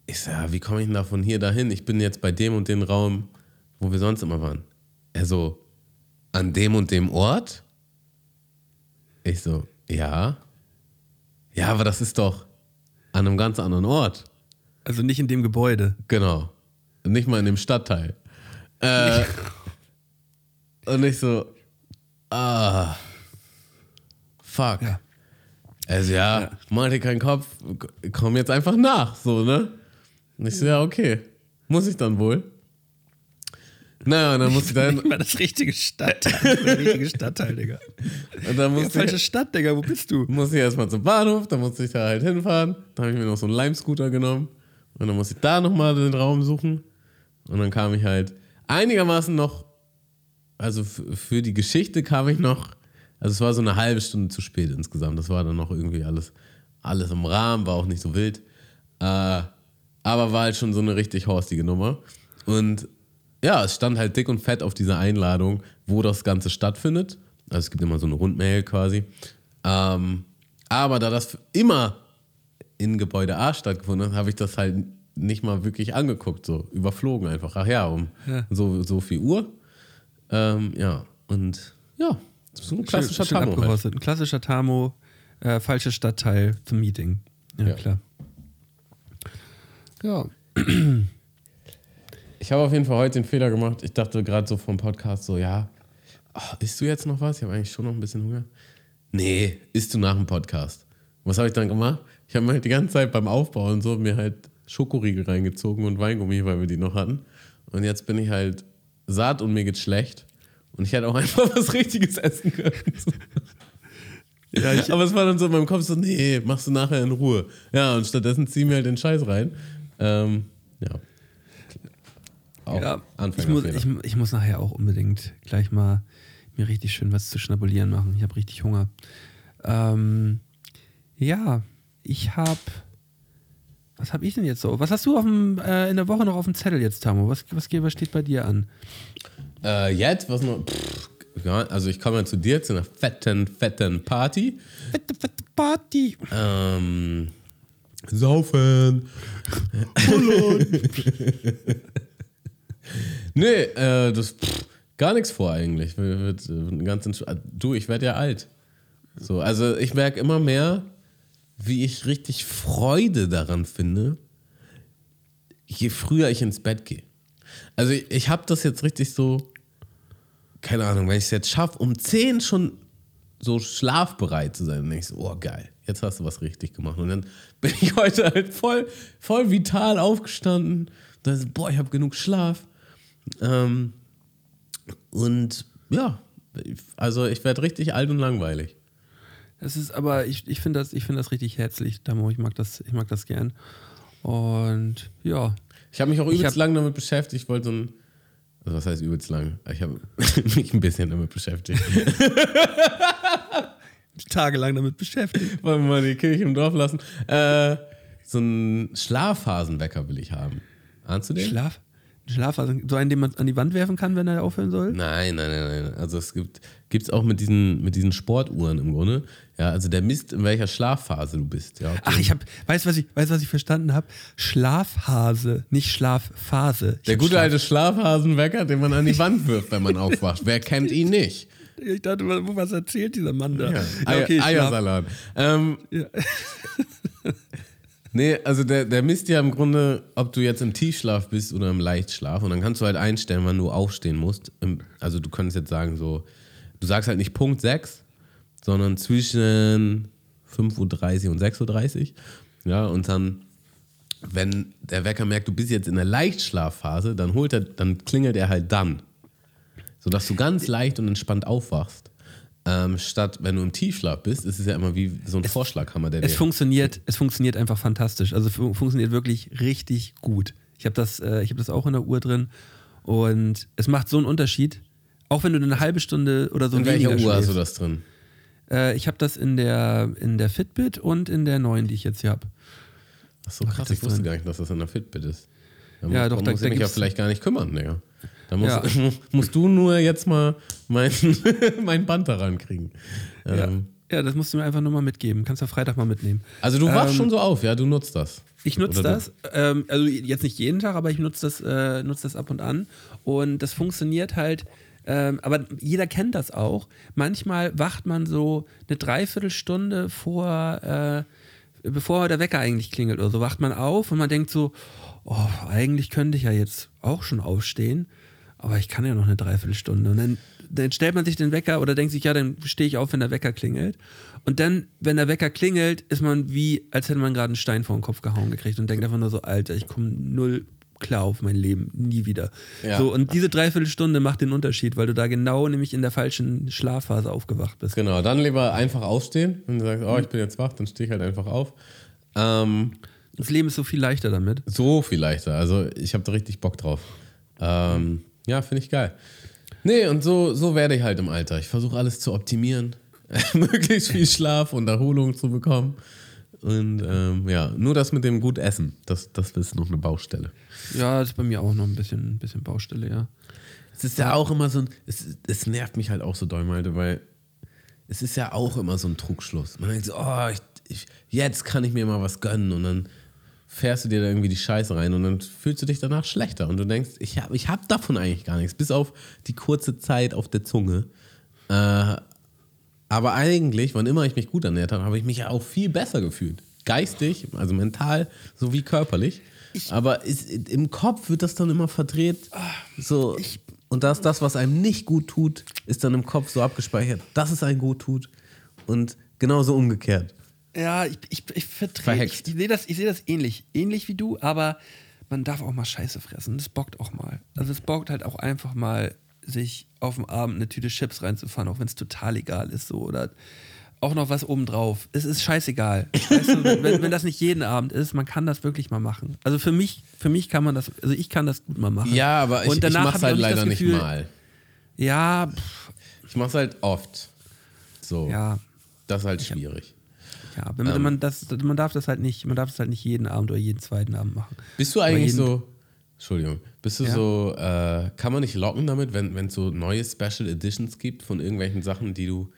Ich so, ja, wie komme ich denn da von hier dahin? Ich bin jetzt bei dem und dem Raum, wo wir sonst immer waren. Er so, an dem und dem Ort? Ich so, ja. Ja, aber das ist doch an einem ganz anderen Ort. Also nicht in dem Gebäude. Genau. Nicht mal in dem Stadtteil. Äh, und ich so, ah, fuck. Ja. Also ja, Ja. mach dir keinen Kopf, komm jetzt einfach nach, so, ne? Und ich so, ja, okay. Muss ich dann wohl? Naja, und dann muss ich dann, Nicht mal das richtige Stadtteil. Das richtige Stadtteil, Digga. und dann Ja, muss falsche ich, Stadt, Digga. Wo bist du? muss ich erstmal zum Bahnhof, dann musste ich da halt hinfahren. Dann habe ich mir noch so einen Lime-Scooter genommen. Und dann musste ich da nochmal den Raum suchen. Und dann kam ich halt einigermaßen noch, also für die Geschichte kam ich noch, also es war so eine halbe Stunde zu spät insgesamt. Das war dann noch irgendwie alles, alles im Rahmen, war auch nicht so wild. Äh, aber war halt schon so eine richtig horstige Nummer. Und ja, es stand halt dick und fett auf dieser Einladung, wo das Ganze stattfindet. Also es gibt immer so eine Rundmail quasi. Ähm, aber da das immer in Gebäude A stattgefunden hat, habe ich das halt nicht mal wirklich angeguckt, so überflogen einfach. Ach ja, um Ja. So, so viel Uhr. Ähm, ja, und ja, so ein klassischer schön, schön Tamo halt. abgerostet. Ein klassischer Tamo, äh, falsches Stadtteil zum Meeting. Ja, Ja. klar. Ja. Ich habe auf jeden Fall heute den Fehler gemacht. Ich dachte gerade so vom Podcast so, ja, ach, isst du jetzt noch was? Ich habe eigentlich schon noch ein bisschen Hunger. Nee, isst du nach dem Podcast. Was habe ich dann gemacht? Ich habe mir halt die ganze Zeit beim Aufbau und so mir halt Schokoriegel reingezogen und Weingummi, weil wir die noch hatten. Und jetzt bin ich halt satt und mir geht's schlecht. Und ich hätte auch einfach was Richtiges essen können. Ja, ich, Aber es war dann so in meinem Kopf so, nee, machst du nachher in Ruhe. Ja, und stattdessen ziehen wir halt den Scheiß rein. Ähm, ja. Auch ja, ich, muss, ich, ich muss nachher auch unbedingt gleich mal mir richtig schön was zu schnabulieren machen. Ich habe richtig Hunger. Ähm, ja, ich habe Was habe ich denn jetzt so? Was hast du dem, äh, in der Woche noch auf dem Zettel jetzt, Tamo? Was, was, was steht bei dir an? Äh, jetzt, was noch? Pff, also ich komme ja zu dir zu einer fetten, fetten Party. Fette, fette Party. Ähm, saufen. nee, äh, das pff, gar nichts vor eigentlich. Wird, wird ganz entsch- du, ich werde ja alt. So, also ich merke immer mehr, wie ich richtig Freude daran finde, je früher ich ins Bett gehe. Also ich, ich habe das jetzt richtig so, keine Ahnung, wenn ich es jetzt schaffe, um 10 schon so schlafbereit zu sein, dann denke ich so, oh geil, jetzt hast du was richtig gemacht. Und dann bin ich heute halt voll, voll vital aufgestanden. Da ist, boah, ich habe genug Schlaf. Ähm, und ja, also ich werde richtig alt und langweilig. Das ist aber, ich, ich finde das, ich find das richtig herzlich, Tamo. Ich mag das, ich mag das gern. Und ja, Ich habe mich auch übelst hab- lang damit beschäftigt. Ich wollte so ein, also was heißt übelst lang? Ich habe mich ein bisschen damit beschäftigt. tagelang damit beschäftigt. Wollen wir mal die Kirche im Dorf lassen. Äh, so einen Schlafphasenwecker will ich haben. Ahnst du den? Schlaf? Schlaf, also so einen, den man an die Wand werfen kann, wenn er aufhören soll? Nein, nein, nein, nein. Also es gibt es auch mit diesen, mit diesen Sportuhren im Grunde. Ja, also der misst, in welcher Schlafphase du bist. Ja, Ach, ich habe, weißt du, was ich, weißt, was ich verstanden habe? Schlafhase, nicht Schlafphase. Ich der gute Schlaf- alte Schlafhasenwecker, den man an die Wand wirft, wenn man aufwacht. Wer kennt ihn nicht? Ich dachte, was was erzählt dieser Mann da? Ja, Ja, okay. Eiersalat. Ähm, Ja. Nee, also der, der misst ja im Grunde, ob du jetzt im Tiefschlaf bist oder im Leichtschlaf. Und dann kannst du halt einstellen, wann du aufstehen musst. Also du könntest jetzt sagen, so, du sagst halt nicht Punkt 6, sondern zwischen 5.30 Uhr und 6.30 Uhr. Ja, und dann, wenn der Wecker merkt, du bist jetzt in der Leichtschlafphase, dann holt er, dann klingelt er halt dann. Sodass du ganz leicht und entspannt aufwachst. Ähm, statt, wenn du im Tiefschlaf bist, ist es ja immer wie so ein Vorschlaghammer, der Es funktioniert, es funktioniert einfach fantastisch. Also fun funktioniert wirklich richtig gut. Ich habe das, äh, ich habe das auch in der Uhr drin und es macht so einen Unterschied. Auch wenn du eine halbe Stunde oder so In welcher weniger Uhr hast schläfst. du das drin? Äh, ich habe das in der, in der Fitbit und in der neuen, die ich jetzt hier habe. Achso, krass, das ich wusste drin. gar nicht, dass das in der Fitbit ist. Da Ja, muss, doch, da muss da ich mich ja vielleicht gar nicht kümmern, Digga. Da musst, Ja. musst du nur jetzt mal mein, mein Band da rankriegen. Ähm, Ja. ja, das musst du mir einfach nur mal mitgeben. Kannst du Freitag mal mitnehmen. Also du wachst Ähm, schon so auf, ja, du nutzt das. Ich nutze Oder das, ähm, also jetzt nicht jeden Tag, aber ich nutze das, äh, nutze das ab und an. Und das funktioniert halt, ähm, aber jeder kennt das auch. Manchmal wacht man so eine Dreiviertelstunde vor, äh, bevor der Wecker eigentlich klingelt oder so, wacht man auf und man denkt so, oh, eigentlich könnte ich ja jetzt auch schon aufstehen, aber ich kann ja noch eine Dreiviertelstunde. Und dann, dann stellt man sich den Wecker oder denkt sich, ja, dann stehe ich auf, wenn der Wecker klingelt. Und dann, wenn der Wecker klingelt, ist man wie, als hätte man gerade einen Stein vor den Kopf gehauen gekriegt und denkt einfach nur so, Alter, ich komme null klar auf mein Leben, nie wieder. Ja. So, und diese Dreiviertelstunde macht den Unterschied, weil du da genau nämlich in der falschen Schlafphase aufgewacht bist. Genau, dann lieber einfach aufstehen. Wenn du sagst, oh, ich bin jetzt wach, dann stehe ich halt einfach auf. Ähm, Das Leben ist so viel leichter damit. so viel leichter. Also ich habe da richtig Bock drauf. Ähm, ja, finde ich geil. Nee, und so, so werde ich halt im Alter. Ich versuche alles zu optimieren, möglichst viel Schlaf und Erholung zu bekommen. Und ähm, ja, nur das mit dem gut Essen, das, das ist noch eine Baustelle. Ja, das ist bei mir auch noch ein bisschen, ein bisschen Baustelle, ja. Es ist ja auch immer so ein, es, es nervt mich halt auch so doll, Malte, weil es ist ja auch immer so ein Trugschluss. Man denkt so, oh, ich, ich, jetzt kann ich mir mal was gönnen und dann fährst du dir da irgendwie die Scheiße rein und dann fühlst du dich danach schlechter und du denkst, ich habe ich hab davon eigentlich gar nichts, bis auf die kurze Zeit auf der Zunge. Äh, aber eigentlich, wann immer ich mich gut ernährt habe, habe ich mich ja auch viel besser gefühlt. Geistig, also mental sowie körperlich. Aber ist, im Kopf wird das dann immer verdreht. So, und das, das, was einem nicht gut tut, ist dann im Kopf so abgespeichert, dass es einem gut tut. Und genauso umgekehrt. Ja, ich, ich, ich. Verhext. Ich, ich sehe das, ich seh das ähnlich. Ähnlich wie du, aber man darf auch mal Scheiße fressen. Das bockt auch mal. Also es bockt halt auch einfach mal, sich auf dem Abend eine Tüte Chips reinzufahren, auch wenn es total egal ist. So. Oder auch noch was obendrauf. Es ist scheißegal. Weißt du, wenn, wenn das nicht jeden Abend ist, man kann das wirklich mal machen. Also für mich, für mich kann man das, also ich kann das gut mal machen. Ja, aber ich, Und ich danach mach's ich halt auch leider Gefühl- nicht mal. Ja, pff, Ich mach's halt oft. So. ja. Das ist halt schwierig. Ja, aber man, man, das, man darf das halt nicht, man darf das halt nicht jeden Abend oder jeden zweiten Abend machen. Bist du eigentlich so, Entschuldigung, bist du Ja. so, äh, kann man nicht locken damit, wenn es so neue Special Editions gibt von irgendwelchen Sachen, die du,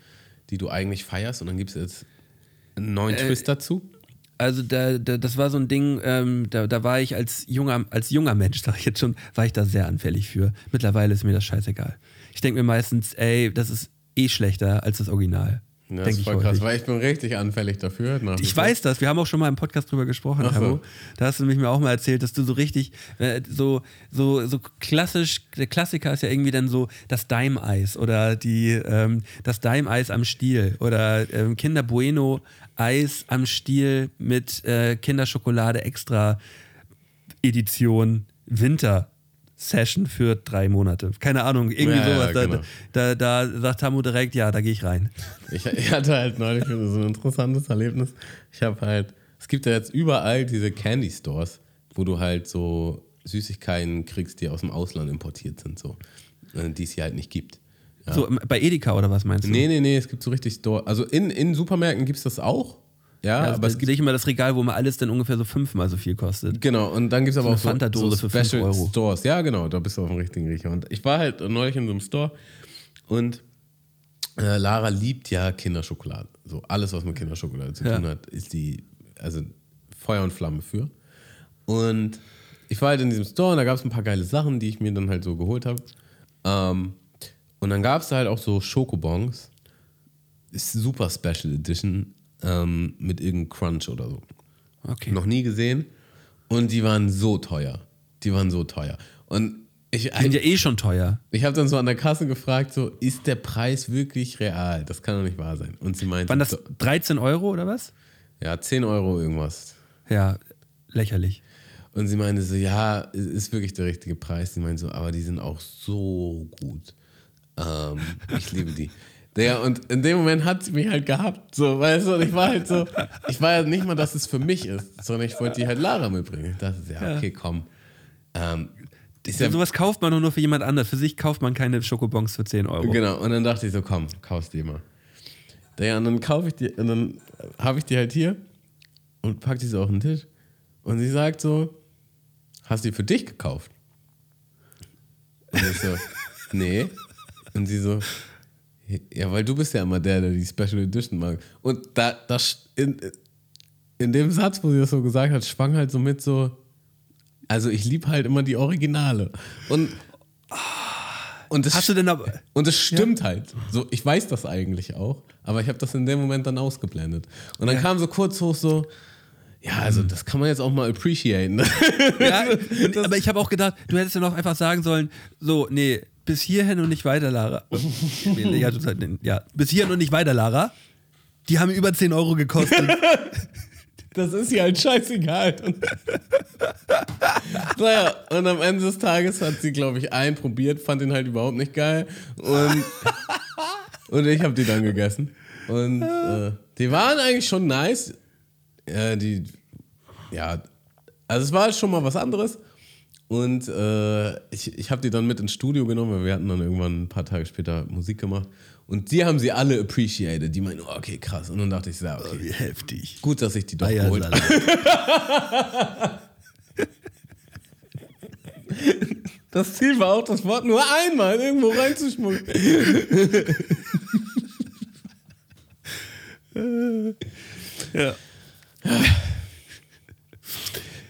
die du eigentlich feierst und dann gibt es jetzt einen neuen Äh, Twist dazu? Also da, da, das war so ein Ding, ähm, da, da war ich als junger, als junger Mensch, sag ich jetzt schon, war ich da sehr anfällig für. Mittlerweile ist mir das scheißegal. Ich denke mir meistens, ey, das ist eh schlechter als das Original. Ja, das Denk ist ich voll krass, weil ich bin richtig anfällig dafür. Ich weiß das, wir haben auch schon mal im Podcast drüber gesprochen, Ach so. Da hast du nämlich mir auch mal erzählt, dass du so richtig, äh, so, so, so klassisch, der Klassiker ist ja irgendwie dann so das Daim-Eis oder die, ähm, das Daim-Eis am Stiel oder ähm, Kinder Bueno Eis am Stiel mit äh, Kinderschokolade extra Edition Winter. Session für drei Monate. Keine Ahnung, irgendwie Ja, ja, sowas. Da, genau. da, da, da sagt Tamu direkt, ja, da gehe ich rein. Ich, ich hatte halt neulich so ein interessantes Erlebnis. Ich habe halt, es gibt ja jetzt überall diese Candy Stores, wo du halt so Süßigkeiten kriegst, die aus dem Ausland importiert sind, so, äh, die es hier halt nicht gibt. Ja. So, bei Edeka oder was meinst du? Nee, nee, nee, es gibt so richtig Store. Also in, in Supermärkten gibt es das auch. Ja, Ja, aber es sehe gibt. ich immer das Regal, wo mal alles dann ungefähr so fünfmal so viel kostet. Genau, und dann gibt es aber auch so, so Special. Stores. Ja, genau, da bist du auf dem richtigen Riecher. Und ich war halt neulich in so einem Store und äh, Lara liebt ja Kinderschokolade. So alles, was mit Kinderschokolade zu Ja. tun hat, ist die, also Feuer und Flamme für. Und ich war halt in diesem Store und da gab es ein paar geile Sachen, die ich mir dann halt so geholt habe. Ähm, und dann gab es da halt auch so Schokobons. Ist super Special Edition ähm, mit irgendeinem Crunch oder so. Okay. Noch nie gesehen. Und die waren so teuer. Die waren so teuer. Und ich, Die sind ja eh schon teuer. ich habe dann so an der Kasse gefragt, so, ist der Preis wirklich real? Das kann doch nicht wahr sein. Und sie meinte, Waren das so, 13 Euro oder was? ja, 10 Euro irgendwas. Ja, lächerlich. Und sie meinte so, ja, ist wirklich der richtige Preis. Sie meinte so, aber die sind auch so gut. Ähm, ich liebe die. Der, und in dem Moment hat sie mich halt gehabt, so, weißt du, und ich war halt so, ich war ja nicht mal, dass es für mich ist, sondern ich wollte die halt Lara mitbringen. Ich dachte, ja, okay, komm. Ähm, ist ja, Sowas kauft man nur für jemand anderes. Für sich kauft man keine Schokobons für 10 Euro. Genau, und dann dachte ich so, komm, kaufst die mal. Ja, und dann kaufe ich die, und dann habe ich die halt hier und pack die so auf den Tisch. Und sie sagt so, hast du die für dich gekauft? Und ich so, nee. Und sie so, ja, weil du bist ja immer der, der die Special Edition mag. Und da, das in, in dem Satz, wo sie das so gesagt hat, schwang halt so mit so, also ich liebe halt immer die Originale. Und, und das Hast du denn aber. und es stimmt halt. So, ich weiß das eigentlich auch, aber ich habe das in dem Moment dann ausgeblendet. Und dann Ja. kam so kurz hoch so, ja, also das kann man jetzt auch mal appreciaten. Ja, aber ich habe auch gedacht, du hättest ja noch einfach sagen sollen: so, nee, bis hierhin und nicht weiter, Lara. Nee, ja, ja, bis hierhin und nicht weiter, Lara. Die haben über 10 Euro gekostet. Das ist ihr halt scheißegal. Und naja, und am Ende des Tages hat sie, glaube ich, einen probiert, fand ihn halt überhaupt nicht geil. Und, und ich habe die dann gegessen. Und äh, die waren eigentlich schon nice. Äh, die, ja, also es war schon mal was anderes. Und äh, ich, ich habe die dann mit ins Studio genommen, weil wir hatten dann irgendwann ein paar Tage später Musik gemacht. Und die haben sie alle appreciated. Die meinten, oh, okay, krass. Und dann dachte ich, ja, okay, Wie heftig. gut, dass ich die doch geholt habe. Eiersalat. Das Ziel war auch, das Wort nur einmal irgendwo reinzuschmuggeln. Ja.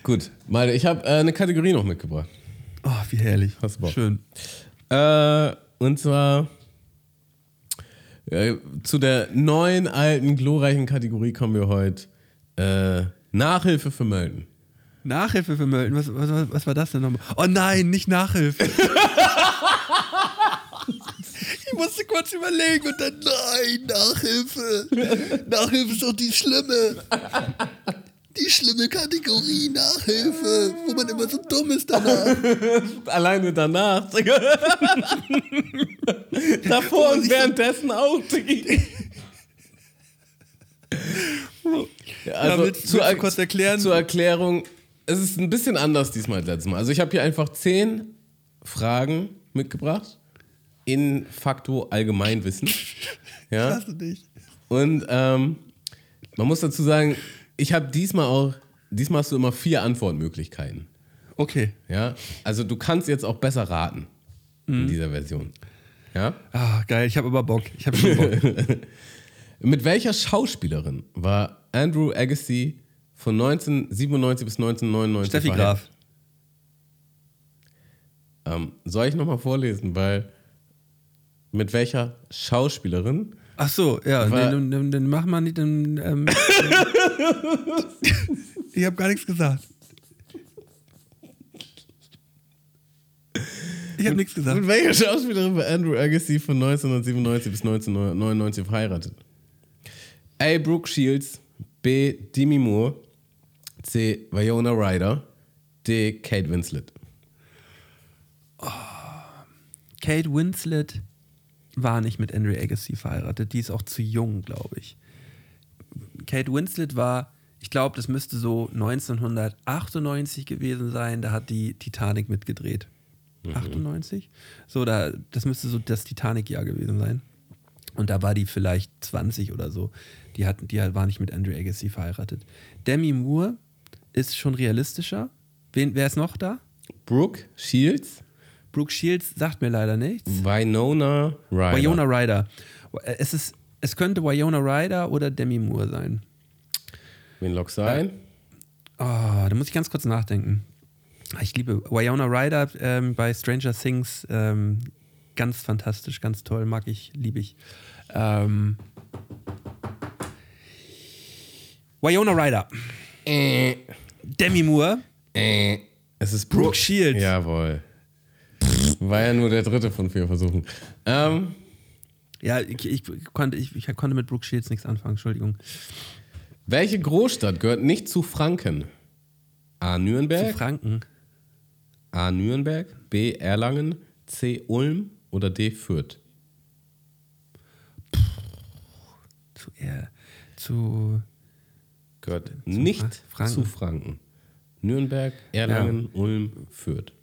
Gut, Malte, ich habe äh, eine Kategorie noch mitgebracht. Oh, wie herrlich. Hast du Bock? Schön. Äh, und zwar äh, zu der neuen, alten, glorreichen Kategorie kommen wir heute. Äh, Nachhilfe für Melden. Nachhilfe für Mölten. Was, was, was- was war das denn nochmal? Oh nein, nicht Nachhilfe. ich musste kurz überlegen und dann, nein, Nachhilfe. Nachhilfe ist doch die schlimme. Die schlimme Kategorie Nachhilfe, wo man immer so dumm ist danach. Alleine danach. Davor und währenddessen auch. Diggi. Ja, also willst- zu, kurz erklären? Zur Erklärung, es ist ein bisschen anders diesmal als letztes Mal. Also ich habe hier einfach zehn Fragen mitgebracht in facto Allgemeinwissen. Ja. Lass dich. Und ähm, Man muss dazu sagen, ich habe diesmal auch, diesmal hast du immer vier Antwortmöglichkeiten. Okay. Ja, also du kannst jetzt auch besser raten in dieser Version. Ja? Ah, geil, ich habe aber Bock. Ich habe schon Bock. Mit welcher Schauspielerin war Andrew Agassi von 1997 bis 1999 Steffi? Graf. Ähm, soll ich nochmal vorlesen, weil mit welcher Schauspielerin? Ach so, ja, War- dann, dann, dann mach mal nicht. Dann, ähm, ich habe gar nichts gesagt. Ich habe nichts gesagt. Mit welcher Schauspielerin war Andrew Agassi von 1997 bis 1999 verheiratet? A. Brooke Shields, B. Demi Moore, C. Viola Ryder, D. Kate Winslet. Kate Winslet war nicht mit Andrew Agassi verheiratet. Die ist auch zu jung, glaube ich. Kate Winslet war, ich glaube, das müsste so 1998 gewesen sein. Da hat die Titanic mitgedreht. 98? So, da, das müsste so das Titanic-Jahr gewesen sein. Und da war die vielleicht 20 oder so. Die, hatten, die war nicht mit Andrew Agassi verheiratet. Demi Moore ist schon realistischer. Wen, wer ist noch da? Brooke Shields, Brooke Shields sagt mir leider nichts. Winona Ryder. Wyona Ryder. Es, ist, es könnte Wyona Ryder oder Demi Moore sein. Wen lockst du ein? Oh, da muss ich ganz kurz nachdenken. Ich liebe Wyona Ryder ähm, bei Stranger Things. Ähm, ganz fantastisch, ganz toll, mag ich, liebe ich. Ähm, Wyona Ryder. Äh, Demi Moore. äh. Es ist Brooke Shields. Jawohl. War ja nur der dritte von vier Versuchen. Ähm, Ja, ich, ich, konnte, ich, ich konnte mit Brooke Shields nichts anfangen, Entschuldigung. welche Großstadt gehört nicht zu Franken? A. Zu Nürnberg, Franken. A. Nürnberg, B. Erlangen, C. Ulm oder D. Fürth? Zu, er, zu Gehört nicht Franken. zu Franken. Nürnberg, Erlangen, Ulm, Fürth.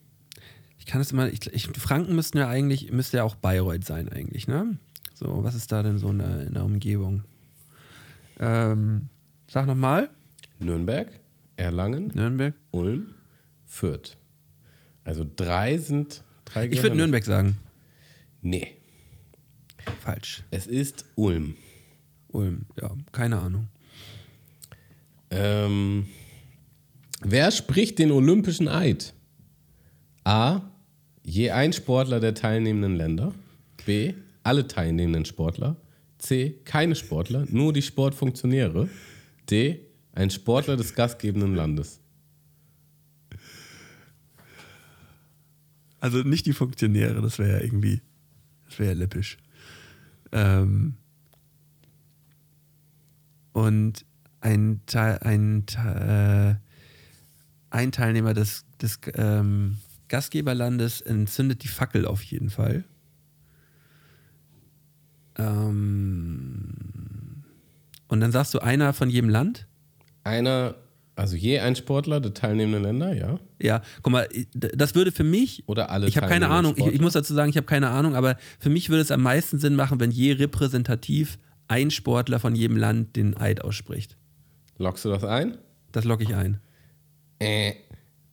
Ich kann es immer, ich, ich, Franken müssten ja eigentlich, müsste ja auch Bayreuth sein eigentlich, ne? So, was ist da denn so in der, in der Umgebung? Ähm, sag nochmal, Nürnberg, Erlangen, Nürnberg. Ulm, Fürth. Also drei sind drei Ich würde. Nürnberg sagen. Nee, Falsch. es ist Ulm. Ulm, ja, keine Ahnung. Ähm, wer spricht den Olympischen Eid? A. Je ein Sportler der teilnehmenden Länder. B. Alle teilnehmenden Sportler. C. Keine Sportler, nur die Sportfunktionäre. D. Ein Sportler des gastgebenden Landes. Also nicht die Funktionäre, das wäre ja irgendwie, das wäre ja läppisch. Ähm, und ein, ein, äh, ein Teilnehmer des, des ähm, Gastgeberlandes entzündet die Fackel auf jeden Fall. Ähm, und dann sagst du einer von jedem Land? Einer, also je ein Sportler der teilnehmenden Länder, ja. Ja, guck mal, das würde für mich. Oder alle Ich habe keine Ahnung. Ich, ich muss dazu sagen, ich habe keine Ahnung, aber für mich würde es am meisten Sinn machen, wenn je repräsentativ ein Sportler von jedem Land den Eid ausspricht. Lockst du das ein? Das logge ich ein. Äh.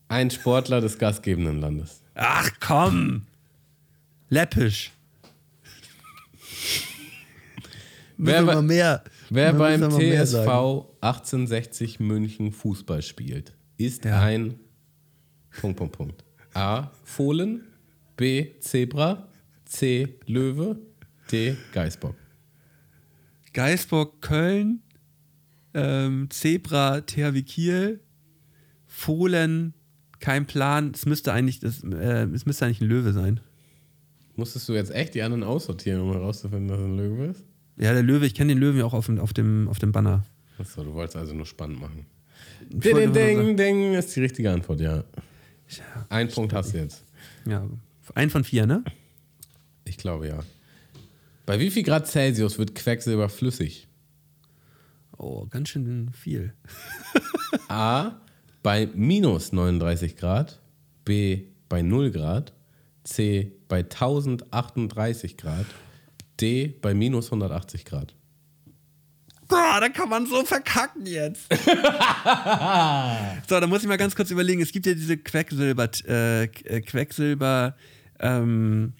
Ein Sportler des gastgebenden Landes. Ach komm! Läppisch. Wer Müssen wir mehr. Wer beim TSV sagen. 1860 München Fußball spielt, ist Ja. ein Punkt, Punkt, Punkt. A. Fohlen, B. Zebra, C. Löwe, D. Geißbock. Geisbock Köln, ähm, Zebra THW Kiel, Fohlen, kein Plan. Es müsste eigentlich, das, äh, es müsste eigentlich ein Löwe sein. Musstest du jetzt echt die anderen aussortieren, um herauszufinden, dass es ein Löwe ist? Ja, der Löwe, ich kenne den Löwen ja auch auf dem, auf dem, auf dem Banner. Achso, du wolltest also nur spannend machen. Ding, ding, ding, ding, ist die richtige Antwort, ja. Ein Punkt hast du jetzt. Ja, ein von vier, ne? Ich glaube ja. Bei wie viel Grad Celsius wird Quecksilber flüssig? Oh, ganz schön viel. A. Bei minus 39 Grad. B. Bei 0 Grad. C. Bei 1038 Grad. D. Bei minus 180 Grad. Boah, da kann man so verkacken jetzt. so, da muss ich mal ganz kurz überlegen. Es gibt ja diese Quecksilber, äh, äh, Quecksilber, ähm,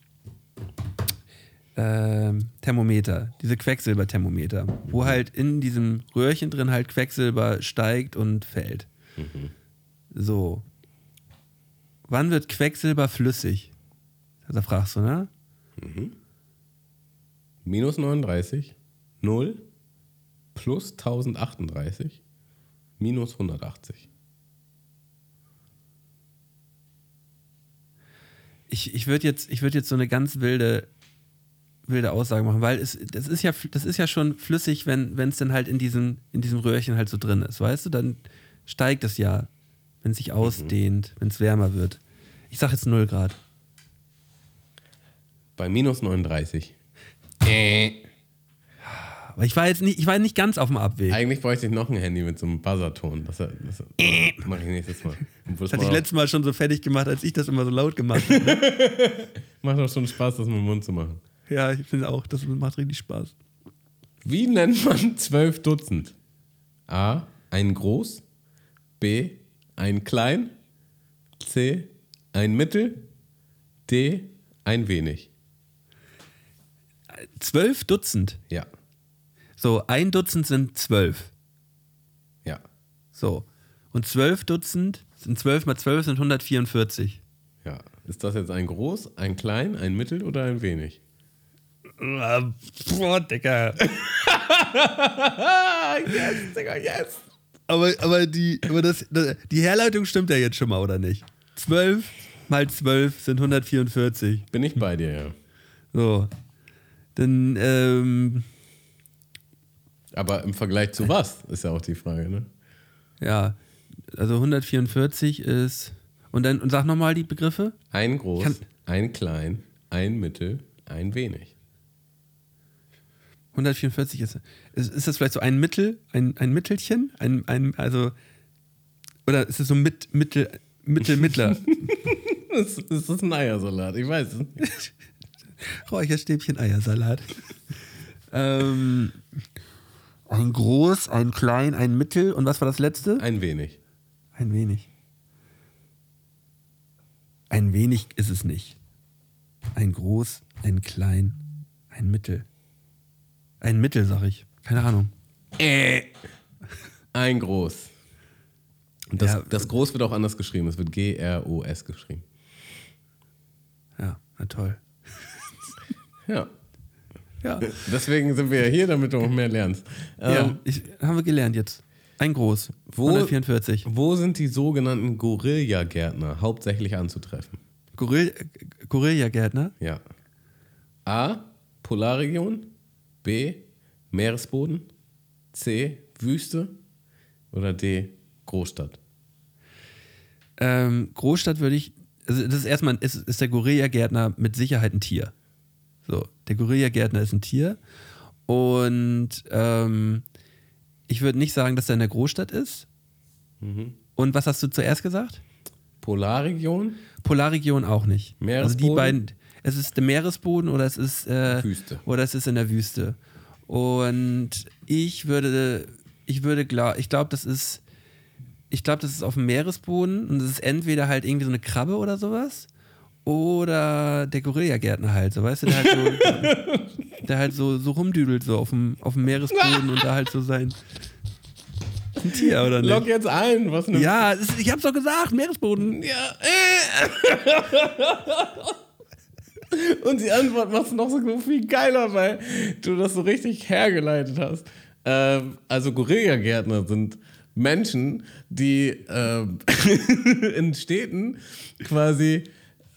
ähm, Thermometer, diese Quecksilberthermometer, wo halt in diesem Röhrchen drin halt Quecksilber steigt und fällt. So. Wann wird Quecksilber flüssig? Da fragst du, ne? Minus 39, 0, plus 1038, minus 180. Ich, ich würde jetzt, ich würd jetzt so eine ganz wilde, wilde Aussage machen, weil es, das, ist ja, das ist ja schon flüssig, wenn es dann halt in diesem, in diesem Röhrchen halt so drin ist, weißt du? Dann steigt es ja, wenn es sich ausdehnt, wenn es wärmer wird. Ich sag jetzt 0 Grad. Bei minus 39. Aber ich war jetzt nicht, ich war nicht ganz auf dem Abweg. Eigentlich bräuchte ich noch ein Handy mit so einem Buzzerton. Das, das, das mache ich nächstes Mal. Das hatte ich letztes Mal schon so fertig gemacht, als ich das immer so laut gemacht habe. Macht doch schon Spaß, das mit dem Mund zu machen. ja, ich finde auch, das macht richtig Spaß. Wie nennt man zwölf Dutzend? A. Ein Groß. B. Ein Klein. C. Ein Mittel. D. Ein Wenig. Zwölf Dutzend. Ja. So, ein Dutzend sind zwölf. Ja. So. Und zwölf Dutzend sind zwölf mal zwölf sind 144. Ja. Ist das jetzt ein Groß, ein Klein, ein Mittel oder ein Wenig? Boah, Digga. yes, Digga, yes. Aber, aber, die, aber das, das, die Herleitung stimmt ja jetzt schon mal, oder nicht? Zwölf mal zwölf sind 144. Bin ich bei dir, ja. So. Dann, ähm, Aber im Vergleich zu was, ist ja auch die Frage, ne? ja. Also 144 ist. Und dann und sag nochmal die Begriffe. Ein Groß, Kann- ein Klein, ein Mittel, ein Wenig. 144 ist, ist. Ist das vielleicht so ein Mittel, ein, ein Mittelchen? Ein, ein, also. Oder ist es so mit, Mittel, Mittel, Mittler? Das, das ist ein Eiersalat, ich weiß es nicht. Räucherstäbchen, Eiersalat. ähm, ein Groß, ein Klein, ein Mittel. Und was war das letzte? Ein Wenig. Ein wenig. Ein wenig ist es nicht. Ein Groß, ein Klein, ein Mittel. Ein Mittel, sag ich. Keine Ahnung. Ein Groß. Und das, Ja. das Groß wird auch anders geschrieben. Es wird G-R-O-S geschrieben. Ja, na toll. Ja. Ja, Deswegen sind wir ja hier, damit du noch mehr lernst. ja Ähm, ich, haben wir gelernt jetzt. Ein Groß. Wo- 144. Wo sind die sogenannten Gorilla-Gärtner hauptsächlich anzutreffen? Gorill, Gorilla-Gärtner. Ja. A. Polarregion. B. Meeresboden. C. Wüste. Oder D. Großstadt. Ähm, Großstadt würde ich. Also das ist erstmal ist, ist der Gorilla-Gärtner mit Sicherheit ein Tier. Der Gorilla-Gärtner ist ein Tier. Und ähm, ich würde nicht sagen, dass er in der Großstadt ist. Und was hast du zuerst gesagt? Polarregion. Polarregion auch nicht. Also die Meeresboden? beiden. Es ist der Meeresboden oder es ist äh, Wüste. Oder es ist in der Wüste. Und ich würde, ich würde glaub, ich glaube, das ist, ich glaube, das ist auf dem Meeresboden und es ist entweder halt irgendwie so eine Krabbe oder sowas oder der Gorilla-Gärtner halt, so weißt du, der halt so, der halt so, so rumdüdelt so auf dem, auf dem Meeresboden und da halt so sein ein Tier oder nicht? Log jetzt ein. Was eine Ja, ist, ich hab's doch gesagt, Meeresboden. Ja. äh. Und die Antwort machst du noch so viel geiler, weil du das so richtig hergeleitet hast. Ähm, also Gorilla-Gärtner sind Menschen, die ähm, in Städten quasi